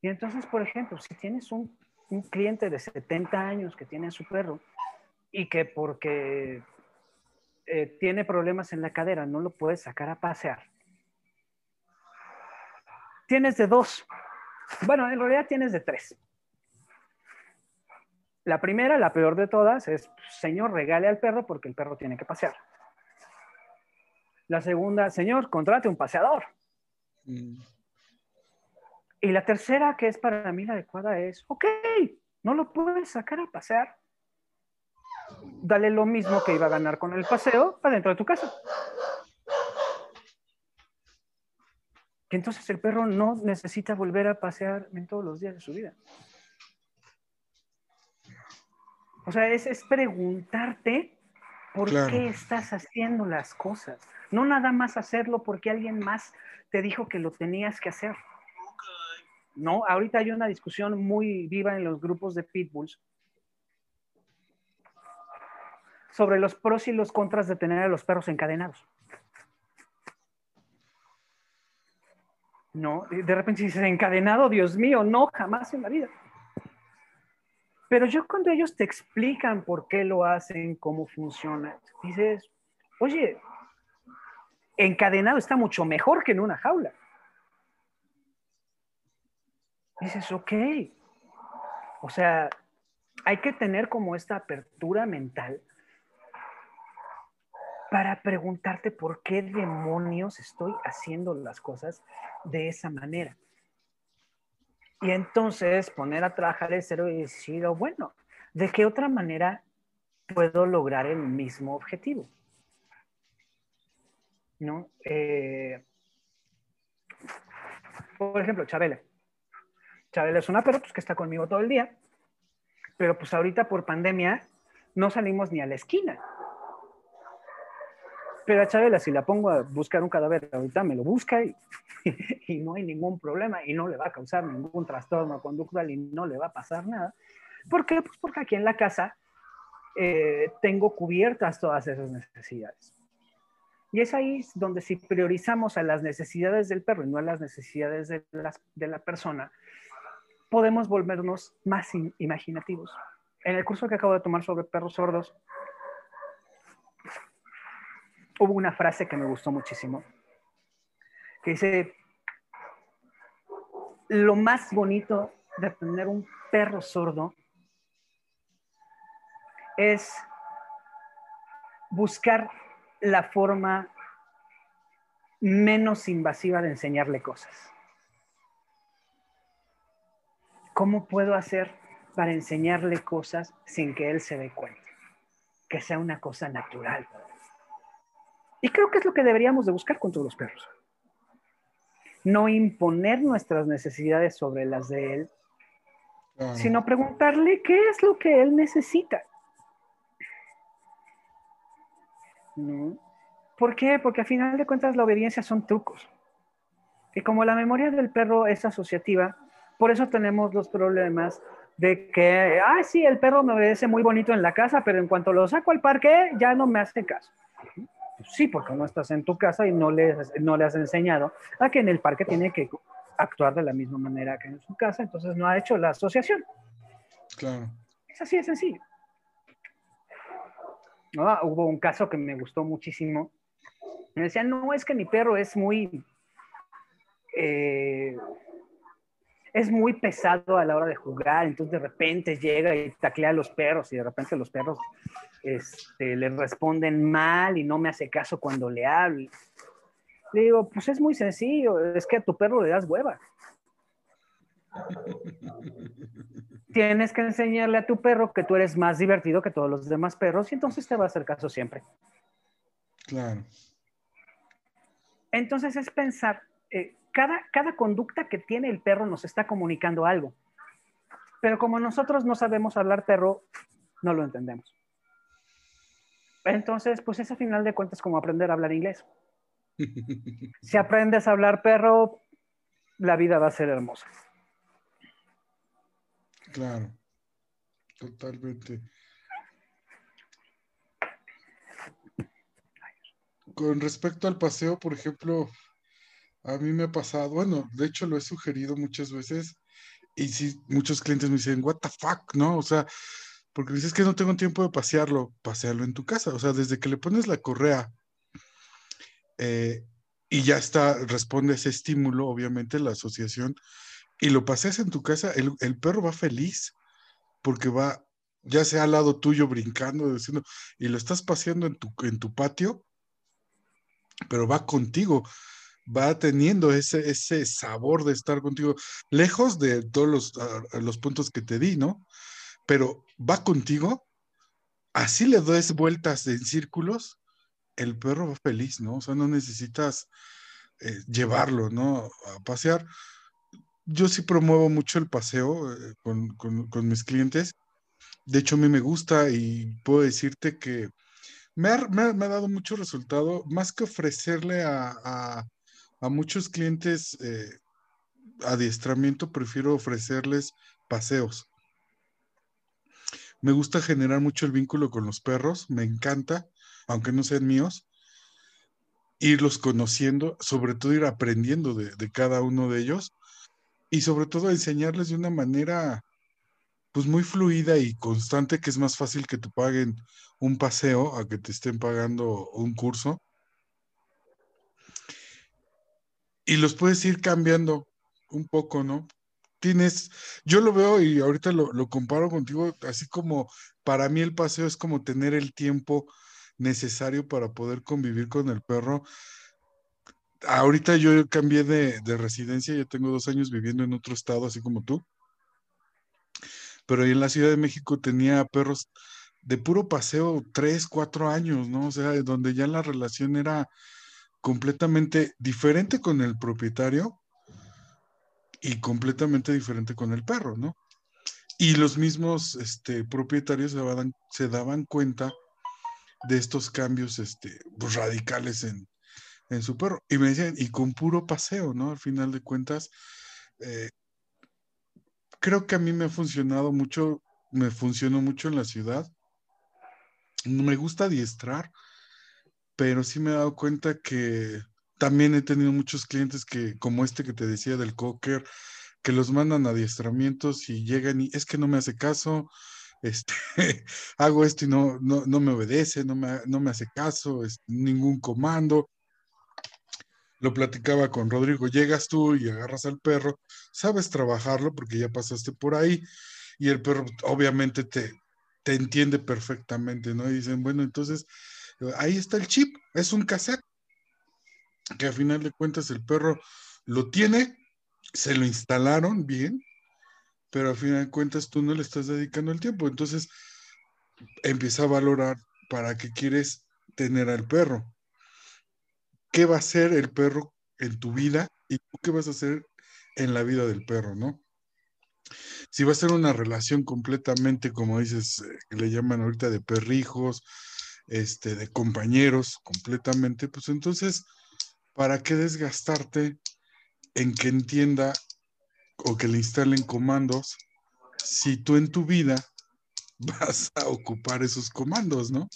S2: Y entonces, por ejemplo, si tienes un, un cliente de 70 años que tiene a su perro y que porque eh, tiene problemas en la cadera, no lo puedes sacar a pasear. Tienes de dos. Bueno, en realidad tienes de tres. La primera, la peor de todas, es, señor, regale al perro porque el perro tiene que pasear. La segunda, señor, contrate un paseador. Mm. Y la tercera, que es para mí la adecuada, es, ok, no lo puedes sacar a pasear dale lo mismo que iba a ganar con el paseo adentro de tu casa. Que entonces el perro no necesita volver a pasear en todos los días de su vida. O sea, es, preguntarte por qué estás haciendo las cosas. No nada más hacerlo porque alguien más te dijo que lo tenías que hacer. No, ahorita hay una discusión muy viva en los grupos de pitbulls sobre los pros y los contras de tener a los perros encadenados. No, de repente dices, encadenado, Dios mío, no, jamás en la vida. Pero yo cuando ellos te explican por qué lo hacen, cómo funciona, dices, oye, encadenado está mucho mejor que en una jaula. Dices, ok. O sea, hay que tener como esta apertura mental para preguntarte por qué demonios estoy haciendo las cosas de esa manera. Y entonces poner a trabajar el cero y decir, oh, bueno, ¿de qué otra manera puedo lograr el mismo objetivo? ¿No? Eh, por ejemplo, Chabela. Chabela es una perra pues, que está conmigo todo el día, pero pues ahorita por pandemia no salimos ni a la esquina. Pero a Chabela, si la pongo a buscar un cadáver ahorita, me lo busca y, [LAUGHS] y, no hay ningún problema y no le va a causar ningún trastorno conductual y no le va a pasar nada. ¿Por qué? Pues porque aquí en la casa eh, tengo cubiertas todas esas necesidades. Y es ahí donde si priorizamos a las necesidades del perro y no a las necesidades de, las, de la persona, podemos volvernos más imaginativos. En el curso que acabo de tomar sobre perros sordos, hubo una frase que me gustó muchísimo, que dice, lo más bonito de tener un perro sordo es buscar la forma menos invasiva de enseñarle cosas. ¿Cómo puedo hacer para enseñarle cosas sin que él se dé cuenta? Que sea una cosa natural. Y creo que es lo que deberíamos de buscar con todos los perros. no imponer nuestras necesidades sobre las de él, sino preguntarle qué es lo que él necesita. ¿Por qué? Porque a final de cuentas la obediencia son trucos. Y como la memoria del perro es asociativa, por eso tenemos los problemas de que, ah, sí, el perro me obedece muy bonito en la casa, pero en cuanto lo saco al parque ya no me hace caso. Pues sí, porque no estás en tu casa y no le, no le has enseñado a que en el parque tiene que actuar de la misma manera que en su casa, entonces no ha hecho la asociación.
S1: Claro.
S2: Es así de sencillo. Ah, hubo un caso que me gustó muchísimo. Me decían, no, es que mi perro es muy... Eh, es muy pesado a la hora de jugar, entonces de repente llega y taclea a los perros y de repente los perros este, le responden mal y no me hace caso cuando le hablo. Le digo, pues es muy sencillo, es que a tu perro le das hueva. [LAUGHS] Tienes que enseñarle a tu perro que tú eres más divertido que todos los demás perros y entonces te va a hacer caso siempre.
S1: Claro.
S2: Entonces es pensar, eh, cada, cada conducta que tiene el perro nos está comunicando algo. Pero como nosotros no sabemos hablar perro, no lo entendemos. Entonces, pues es a final de cuentas como aprender a hablar inglés. [LAUGHS] Si aprendes a hablar perro, la vida va a ser hermosa.
S1: Claro, totalmente. Con respecto al paseo, por ejemplo, a mí me ha pasado, bueno, de hecho lo he sugerido muchas veces y sí, muchos clientes me dicen, what the fuck, ¿no? O sea, porque dices que no tengo tiempo de pasearlo, pasearlo en tu casa. O sea, desde que le pones la correa eh, y ya está, responde ese estímulo, obviamente, la asociación, y lo paseas en tu casa, el, perro va feliz porque va, ya sea al lado tuyo brincando, diciendo, y lo estás paseando en tu, en tu patio, pero va contigo va teniendo ese, ese sabor de estar contigo, lejos de todos los, ah, los puntos que te di, ¿no? Pero va contigo, así le das vueltas en círculos, el perro va feliz, ¿no? O sea, no necesitas eh, llevarlo, ¿no? A pasear. Yo sí promuevo mucho el paseo eh, con, mis clientes. De hecho, a mí me gusta y puedo decirte que me ha, dado mucho resultado, más que ofrecerle a, muchos clientes eh, adiestramiento, prefiero ofrecerles paseos. Me gusta generar mucho el vínculo con los perros, me encanta, aunque no sean míos, irlos conociendo, sobre todo ir aprendiendo de, cada uno de ellos y sobre todo enseñarles de una manera pues muy fluida y constante que es más fácil que te paguen un paseo a que te estén pagando un curso. Y los puedes ir cambiando un poco, ¿no? tienes, yo lo veo y ahorita lo, comparo contigo, así como para mí el paseo es como tener el tiempo necesario para poder convivir con el perro. Ahorita yo cambié de, residencia, ya tengo dos años viviendo en otro estado, así como tú. Pero en la Ciudad de México tenía perros de puro paseo tres, cuatro años, ¿no? O sea, donde ya la relación era completamente diferente con el propietario, y completamente diferente con el perro, ¿no? Y los mismos este, propietarios se daban, se daban cuenta de estos cambios este, pues, radicales en, su perro. Y me decían, y con puro paseo, ¿no? Al final de cuentas, eh, creo que a mí me ha funcionado mucho, me funcionó mucho en la ciudad. Me gusta adiestrar, pero sí me he dado cuenta que también he tenido muchos clientes que, como este que te decía del cocker, que los mandan a adiestramientos y llegan y es que no me hace caso, [LAUGHS] este, hago esto y no, no, me obedece, no me, no me hace caso, es, ningún comando. Lo platicaba con Rodrigo, llegas tú y agarras al perro, sabes trabajarlo porque ya pasaste por ahí y el perro obviamente te, te entiende perfectamente, ¿no? Y dicen, bueno, entonces ahí está el chip, es un cassette que a final de cuentas el perro lo tiene, se lo instalaron bien, pero a final de cuentas tú no le estás dedicando el tiempo. Entonces empieza a valorar para qué quieres tener al perro. ¿Qué va a hacer el perro en tu vida y qué vas a hacer en la vida del perro, ¿no? Si va a ser una relación completamente, como dices, eh, que le llaman ahorita de perrijos, este, de compañeros, completamente, pues entonces, ¿para qué desgastarte en que entienda o que le instalen comandos si tú en tu vida [LAUGHS] vas a ocupar esos comandos, ¿no?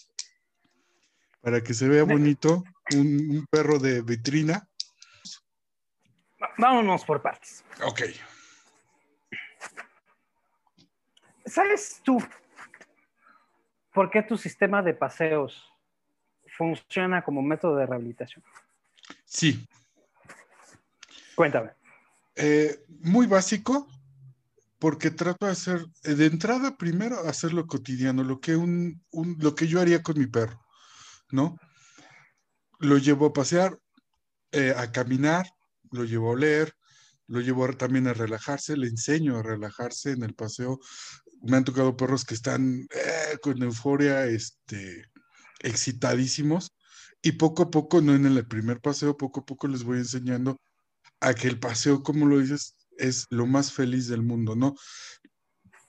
S1: Para que se vea bonito un, perro de vitrina.
S2: Vámonos por partes.
S1: Ok.
S2: ¿Sabes tú por qué tu sistema de paseos funciona como método de rehabilitación?
S1: Sí.
S2: Cuéntame.
S1: Eh, muy básico, porque trato de hacer, eh, de entrada primero, hacer lo cotidiano, lo que, un, lo que yo haría con mi perro, ¿no? Lo llevo a pasear, eh, a caminar, lo llevo a leer, lo llevo también a relajarse, le enseño a relajarse en el paseo. Me han tocado perros que están con euforia, este, excitadísimos, y poco a poco, no en el primer paseo, poco a poco les voy enseñando a que el paseo, como lo dices, es lo más feliz del mundo, ¿no?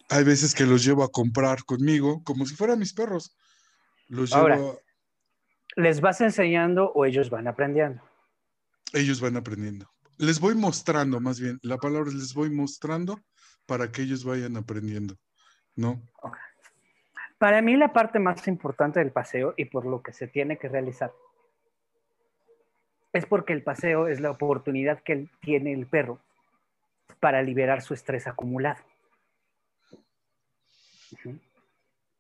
S1: Hay veces que los llevo a comprar conmigo, como si fueran mis perros. Los llevo
S2: ¿Les vas enseñando o ellos van aprendiendo?
S1: Ellos van aprendiendo. Les voy mostrando, más bien, la palabra es les voy mostrando para que ellos vayan aprendiendo, ¿no?
S2: Para mí la parte más importante del paseo y por lo que se tiene que realizar es porque el paseo es la oportunidad que tiene el perro para liberar su estrés acumulado.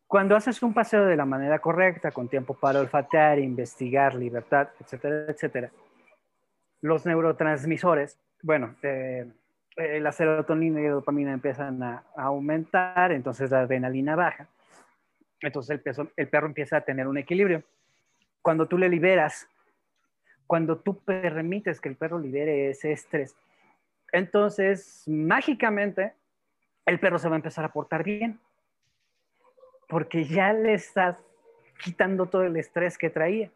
S2: Cuando haces un paseo de la manera correcta, con tiempo para olfatear, investigar, libertad, etcétera, etcétera, los neurotransmisores, bueno, eh, eh, la serotonina y la dopamina empiezan a, aumentar, entonces la adrenalina baja, entonces el, el perro empieza a tener un equilibrio. Cuando tú le liberas cuando tú permites que el perro libere ese estrés, entonces mágicamente el perro se va a empezar a portar bien, porque ya le estás quitando todo el estrés que traía.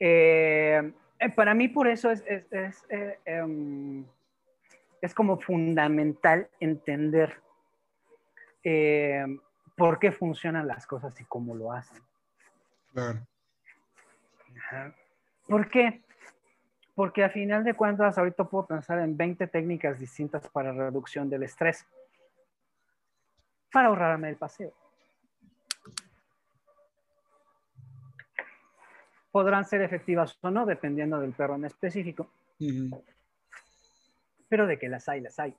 S2: Eh, eh, para mí por eso es, es, eh, em, como fundamental entender por qué funcionan las cosas y cómo lo hacen.
S1: Claro.
S2: ¿Por qué? Porque a final de cuentas, ahorita puedo pensar en 20 técnicas distintas para reducción del estrés, para ahorrarme el paseo. Podrán ser efectivas o no, dependiendo del perro en específico. Pero de que las hay, las hay.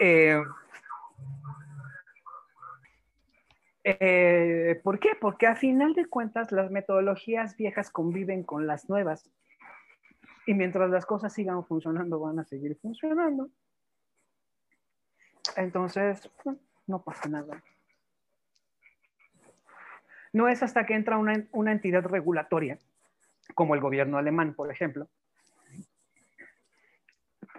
S2: Eh, eh, ¿Por qué? Porque a final de cuentas las metodologías viejas conviven con las nuevas. Y mientras las cosas sigan funcionando, van a seguir funcionando. Entonces, pues, no pasa nada. No es hasta que entra una, una entidad regulatoria, como el gobierno alemán, por ejemplo,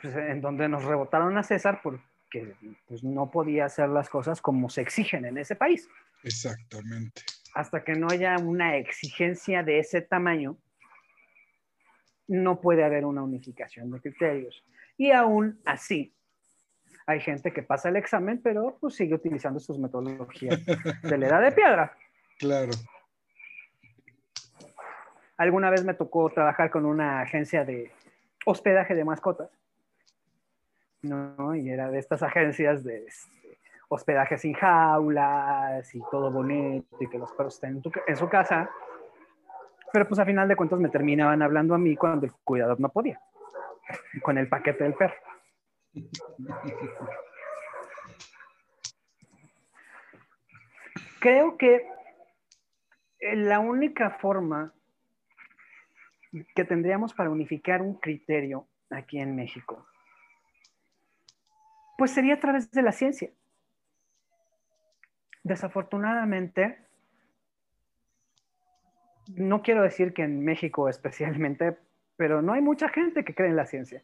S2: pues, en donde nos rebotaron a César porque pues, no podía hacer las cosas como se exigen en ese país.
S1: Exactamente.
S2: Hasta que no haya una exigencia de ese tamaño, no puede haber una unificación de criterios. Y aún así, hay gente que pasa el examen, pero pues sigue utilizando sus metodologías de la edad de piedra. [LAUGHS]
S1: Claro.
S2: Alguna vez me tocó trabajar con una agencia de hospedaje de mascotas. ¿no? Y era de estas agencias de, hospedaje sin jaulas y todo bonito y que los perros estén en, su casa. Pero pues a final de cuentas me terminaban hablando a mí cuando el cuidador no podía, con el paquete del perro. [LAUGHS] Creo que la única forma que tendríamos para unificar un criterio aquí en México, pues sería a través de la ciencia desafortunadamente, no quiero decir que en México especialmente, pero no hay mucha gente que cree en la ciencia.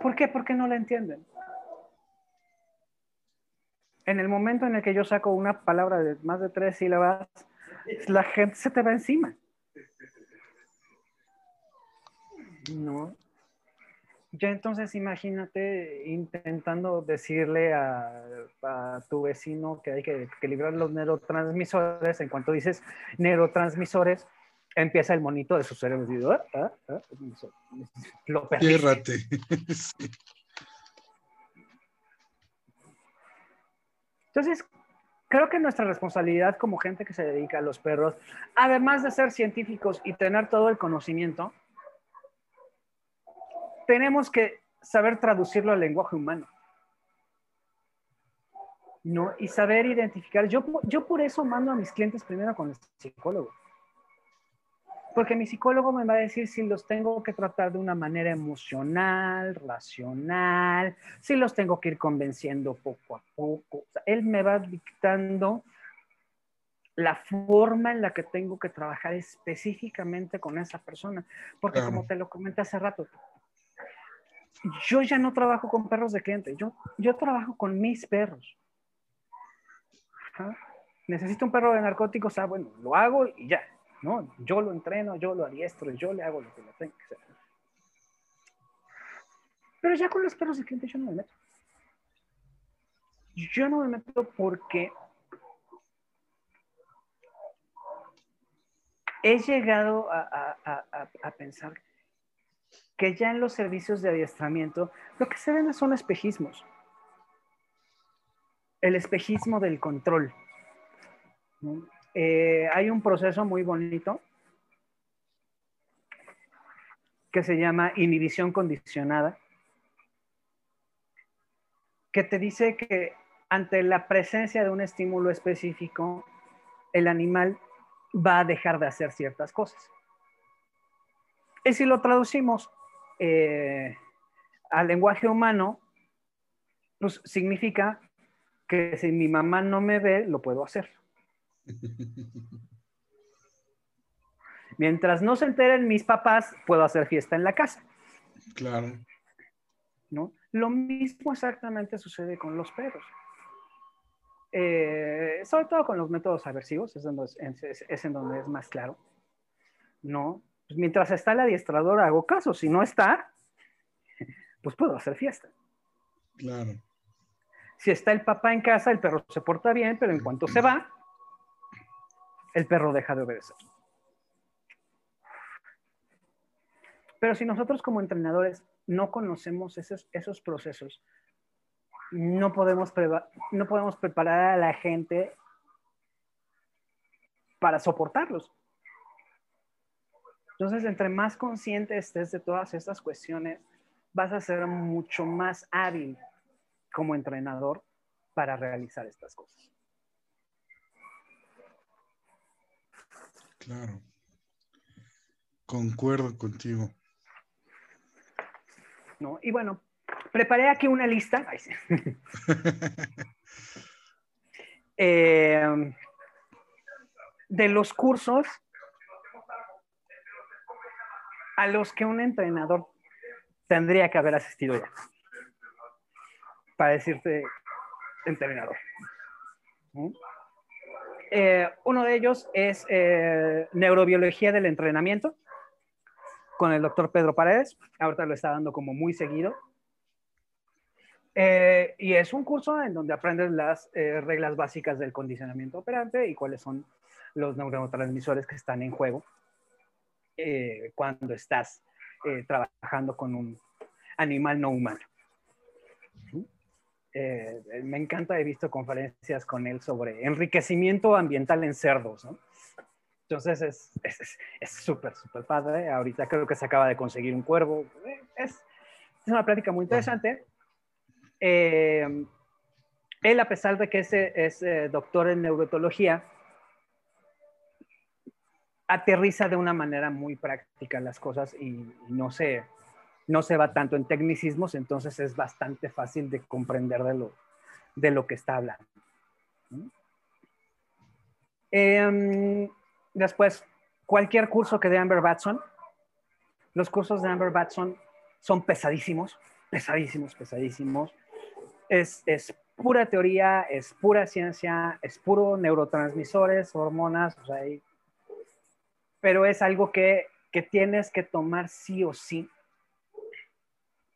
S2: ¿Por qué? Porque no la entienden. En el momento en el que yo saco una palabra de más de tres sílabas, la gente se te va encima. No. Ya entonces imagínate intentando decirle a, tu vecino que hay que equilibrar los neurotransmisores. En cuanto dices neurotransmisores, empieza el monito de su cerebro. Ah, ah, ah,
S1: lo [LAUGHS]
S2: Entonces, creo que nuestra responsabilidad como gente que se dedica a los perros, además de ser científicos y tener todo el conocimiento, tenemos que saber traducirlo al lenguaje humano. ¿no? Y saber identificar. Yo, yo por eso mando a mis clientes primero con el psicólogo. Porque mi psicólogo me va a decir si los tengo que tratar de una manera emocional, racional, si los tengo que ir convenciendo poco a poco. él me va dictando la forma en la que tengo que trabajar específicamente con esa persona. Porque como te lo comenté hace rato, yo ya no trabajo con perros de cliente, yo, yo trabajo con mis perros. Necesito un perro de narcóticos, ah, bueno, lo hago y ya, ¿no? Yo lo entreno, yo lo adiestro, yo le hago lo que le tengo. Pero ya con los perros de cliente yo no me meto. Yo no me meto porque he llegado a, a, a pensar que ya en los servicios de adiestramiento lo que se ven son espejismos. El espejismo del control. Eh, hay un proceso muy bonito que se llama inhibición condicionada, que te dice que ante la presencia de un estímulo específico, el animal va a dejar de hacer ciertas cosas. Y si lo traducimos eh, al lenguaje humano, pues significa que si mi mamá no me ve, lo puedo hacer. [LAUGHS] Mientras no se enteren mis papás, puedo hacer fiesta en la casa.
S1: Claro.
S2: ¿No? Lo mismo exactamente sucede con los perros. Eh, sobre todo con los métodos aversivos, es, donde es, en donde es más claro. ¿No? Pues mientras está el adiestrador hago caso, si no está, [LAUGHS] pues puedo hacer fiesta.
S1: Claro.
S2: Si está el papá en casa, el perro se porta bien, pero en cuanto se va, el perro deja de obedecer. Pero si nosotros como entrenadores no conocemos esos, esos procesos, no podemos, no podemos preparar a la gente para soportarlos. Entonces, entre más consciente estés de todas estas cuestiones, vas a ser mucho más hábil como entrenador para realizar estas cosas.
S1: Claro. Concuerdo contigo.
S2: ¿No? Y bueno, preparé aquí una lista. [LAUGHS] Eh, de los cursos a los que un entrenador tendría que haber asistido ya. Para decirte entrenador. Eh, uno de ellos es eh, neurobiología del entrenamiento con el doctor Pedro Paredes. Ahorita lo está dando como muy seguido. Eh, y es un curso en donde aprendes las reglas básicas del condicionamiento operante y cuáles son los neurotransmisores que están en juego cuando estás trabajando con un animal no humano. Eh, me encanta, he visto conferencias con él sobre enriquecimiento ambiental en cerdos. Entonces es súper, es, súper padre. Ahorita creo que se acaba de conseguir un cuervo. Es, es una plática muy interesante. él, a pesar de que es, es doctor en neurotología, aterriza de una manera muy práctica las cosas y, no, se, no se va tanto en tecnicismos, entonces es bastante fácil de comprender de lo, de lo que está hablando. Em, después, cualquier curso que dé Amber Batson, los cursos de Amber Batson son pesadísimos, pesadísimos, pesadísimos. Es, es, pura teoría, es pura ciencia, es puro neurotransmisores, hormonas, o sea, pero es algo que, tienes que tomar sí o sí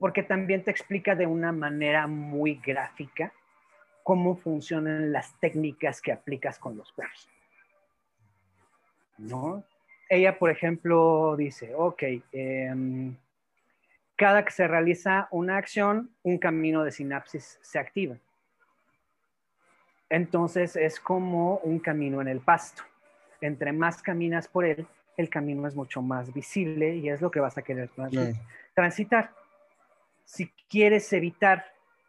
S2: porque también te explica de una manera muy gráfica cómo funcionan las técnicas que aplicas con los perros. ¿No? Ella, por ejemplo, dice, ok, em, cada que se realiza una acción, un camino de sinapsis se activa. Entonces es como un camino en el pasto. Entre más caminas por él, el camino es mucho más visible y es lo que vas a querer transitar. Si quieres evitar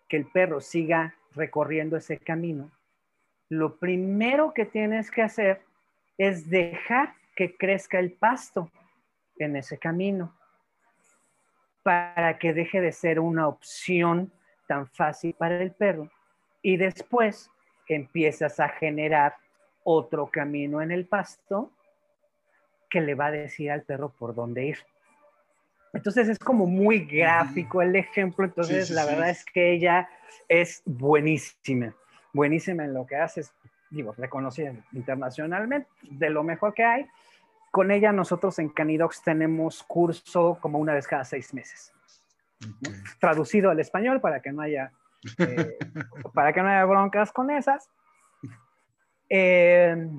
S2: que el perro siga recorriendo ese camino, lo primero que tienes que hacer es dejar que crezca el pasto en ese camino para que deje de ser una opción tan fácil para el perro y después empiezas a generar otro camino en el pasto que le va a decir al perro por dónde ir. Entonces es como muy gráfico el ejemplo, entonces la verdad es que ella es buenísima, buenísima en lo que hace, digo, reconocida internacionalmente, de lo mejor que hay. Con ella nosotros en Canidox tenemos curso como una vez cada seis meses, traducido al español para que no haya, eh, [LAUGHS] para que no haya broncas con esas. Eh,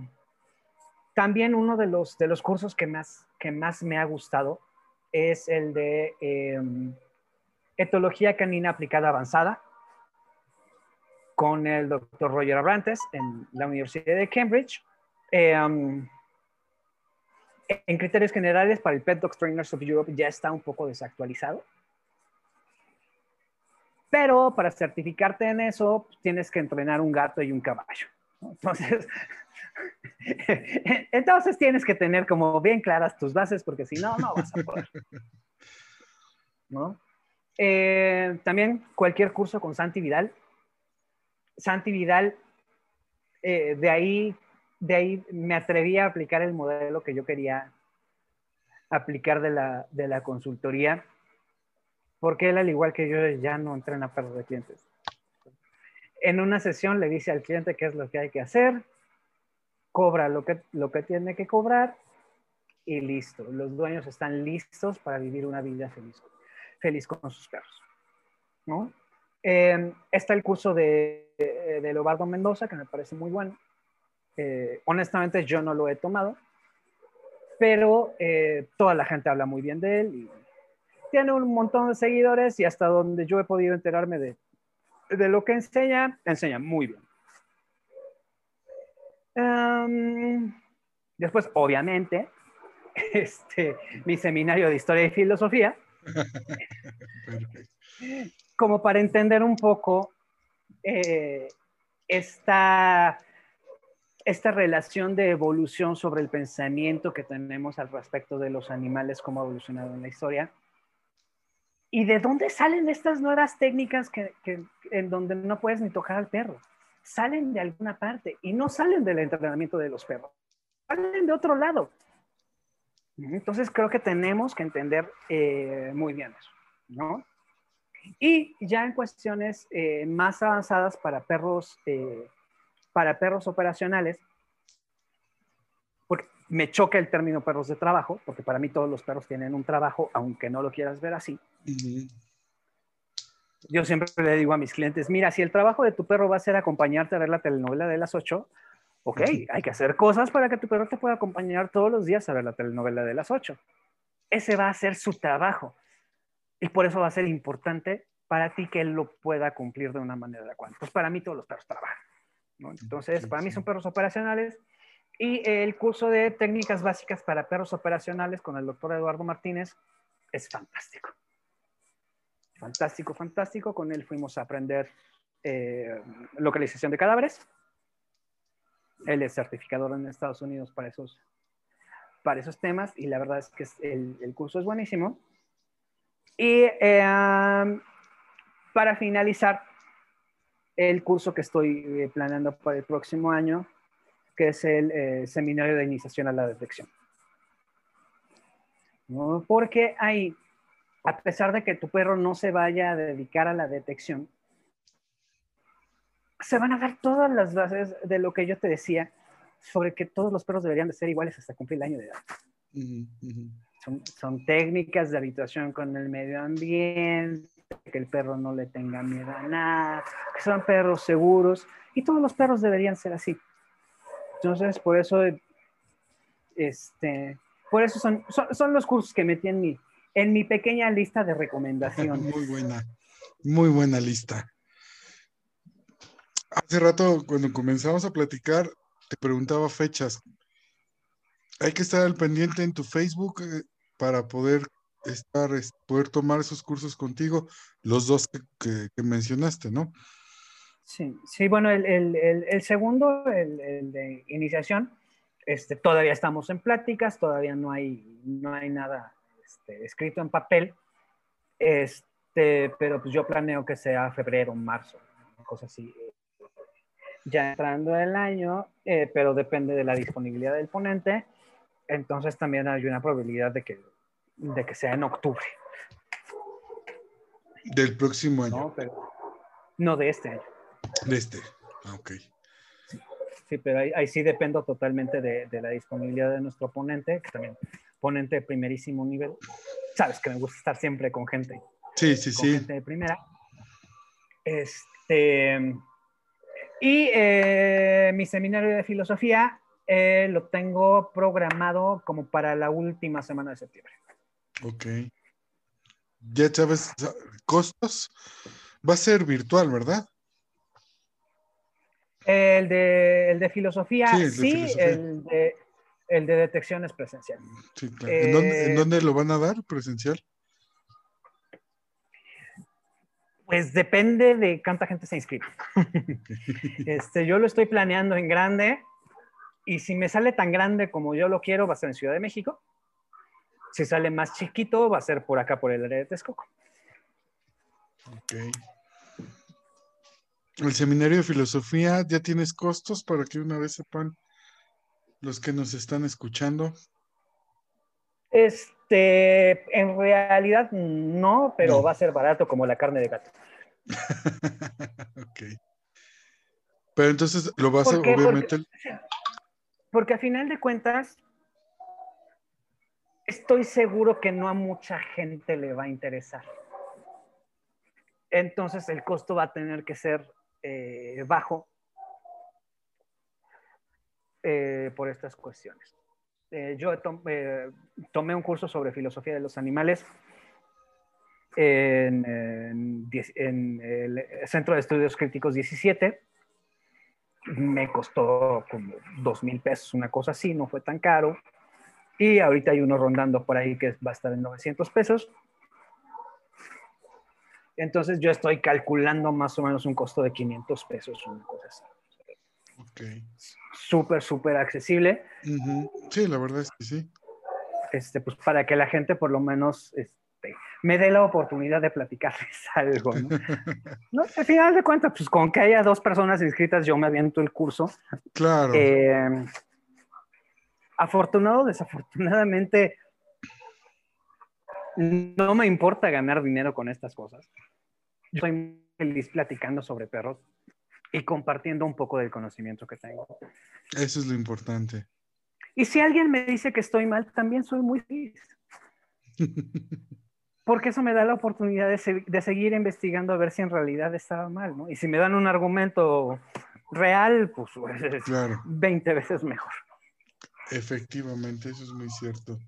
S2: también uno de los, de los cursos que más, que más me ha gustado es el de em, etología canina aplicada avanzada con el doctor Roger Abrantes en la Universidad de Cambridge. Em, en criterios generales, para el Pet Dog Trainers of Europe ya está un poco desactualizado. Pero para certificarte en eso, tienes que entrenar un gato y un caballo. Entonces, [LAUGHS] entonces tienes que tener como bien claras tus bases porque si no, no vas a poder. ¿No? Eh, también cualquier curso con Santi Vidal. Santi Vidal, eh, de, ahí, de ahí me atreví a aplicar el modelo que yo quería aplicar de la, de la consultoría, porque él, al igual que yo, ya no entrena perros de clientes en una sesión le dice al cliente qué es lo que hay que hacer, cobra lo que, lo que tiene que cobrar y listo. Los dueños están listos para vivir una vida feliz, feliz con sus perros. ¿no? Em, está el curso de, de, Lobardo Mendoza, que me parece muy bueno. Eh, honestamente yo no lo he tomado, pero eh, toda la gente habla muy bien de él y tiene un montón de seguidores y hasta donde yo he podido enterarme de de lo que enseña, enseña muy bien. después, obviamente, [LAUGHS] este, mi seminario de historia y filosofía, [LAUGHS] como para entender un poco eh, esta, esta relación de evolución sobre el pensamiento que tenemos al respecto de los animales, cómo ha evolucionado en la historia ¿Y de dónde salen estas nuevas técnicas que, en donde no puedes ni tocar al perro? Salen de alguna parte y no salen del entrenamiento de los perros, salen de otro lado. Entonces creo que tenemos que entender eh, muy bien eso, ¿no? Y ya en cuestiones eh, más avanzadas para perros, eh, para perros operacionales, porque me choca el término perros de trabajo, porque para mí todos los perros tienen un trabajo, aunque no lo quieras ver así. Yo siempre le digo a mis clientes, mira, si el trabajo de tu perro va a ser acompañarte a ver la telenovela de las 8, ok, hay que hacer cosas para que tu perro te pueda acompañar todos los días a ver la telenovela de las 8. Ese va a ser su trabajo. Y por eso va a ser importante para ti que él lo pueda cumplir de una manera adecuada. Pues para mí todos los perros trabajan. Entonces, para mí son perros operacionales y el curso de técnicas básicas para perros operacionales con el doctor Eduardo Martínez es fantástico. Fantástico, fantástico. Con él fuimos a aprender eh, localización de cadáveres. Él es certificador en Estados Unidos para esos, para esos temas y la verdad es que el, curso es buenísimo. Y eh, para finalizar, el curso que estoy eh, planeando para el próximo año que es el eh, seminario de iniciación a la detección. Porque ahí, a pesar de que tu perro no se vaya a dedicar a la detección, se van a dar todas las bases de lo que yo te decía sobre que todos los perros deberían de ser iguales hasta cumplir el año de edad. Son, son, técnicas de habituación con el medio ambiente, que el perro no le tenga miedo a nada, que sean perros seguros, y todos los perros deberían ser así. Entonces, por eso, este, por eso son, son, los cursos que metí en mi, en mi pequeña lista de recomendaciones. [LAUGHS]
S1: muy buena, muy buena lista. Hace rato, cuando comenzamos a platicar, te preguntaba fechas. Hay que estar al pendiente en tu Facebook eh, para poder estar, poder tomar esos cursos contigo, los dos que, mencionaste, ¿no?
S2: Sí, sí, bueno, el, segundo, el, de iniciación, este, todavía estamos en pláticas, todavía no hay, no hay nada este, escrito en papel, este, pero pues yo planeo que sea febrero, marzo, cosa así, ya entrando el año, eh, pero depende de la disponibilidad del ponente, entonces también hay una probabilidad de que de que sea en octubre.
S1: Del próximo año.
S2: No, pero, no de este año.
S1: De este, ah, ok.
S2: Sí, pero ahí, sí dependo totalmente de, la disponibilidad de nuestro ponente, que también ponente de primerísimo nivel. Sabes que me gusta estar siempre con gente.
S1: Sí, sí,
S2: con
S1: sí.
S2: Gente de primera. Este, y eh, mi seminario de filosofía eh, lo tengo programado como para la última semana de septiembre.
S1: Ok. Ya sabes, costos. Va a ser virtual, ¿verdad?
S2: El de, el de filosofía, sí, El, de, el, de, detección es presencial.
S1: Sí, claro. ¿En, eh, dónde, lo van a dar presencial?
S2: Pues depende de cuánta gente se inscriba. [LAUGHS] este, yo lo estoy planeando en grande y si me sale tan grande como yo lo quiero, va a ser en Ciudad de México. Si sale más chiquito, va a ser por acá, por el área de Texcoco.
S1: Ok. El seminario de filosofía, ¿ya tienes costos para que una vez sepan los que nos están escuchando?
S2: Este, en realidad no, pero va a ser barato como la carne de gato. [LAUGHS]
S1: ok. Pero entonces lo vas a, obviamente.
S2: Porque, porque a final de cuentas, estoy seguro que no a mucha gente le va a interesar. Entonces el costo va a tener que ser eh, bajo eh, por estas cuestiones. Eh, yo tomé un curso sobre filosofía de los animales en, en, el Centro de Estudios Críticos 17. Me costó como dos mil pesos, una cosa así, no fue tan caro. Y ahorita hay uno rondando por ahí que va a estar en 900 pesos. Entonces yo estoy calculando más o menos un costo de 500 pesos, una cosa así. Ok. Súper, súper accesible.
S1: Sí, la verdad es que sí.
S2: Este, pues para que la gente por lo menos este, me dé la oportunidad de platicarles [LAUGHS] algo. [LAUGHS] ¿no? Al final de cuentas, pues con que haya dos personas inscritas, yo me aviento el curso.
S1: Claro.
S2: Eh, afortunado, desafortunadamente, no me importa ganar dinero con estas cosas. Yo soy feliz platicando sobre perros y compartiendo un poco del conocimiento que tengo.
S1: Eso es lo importante.
S2: Y si alguien me dice que estoy mal, también soy muy feliz. [LAUGHS] Porque eso me da la oportunidad de, seguir investigando a ver si en realidad estaba mal, ¿no? Y si me dan un argumento real, pues, pues es 20 veces mejor.
S1: Efectivamente, eso es muy cierto.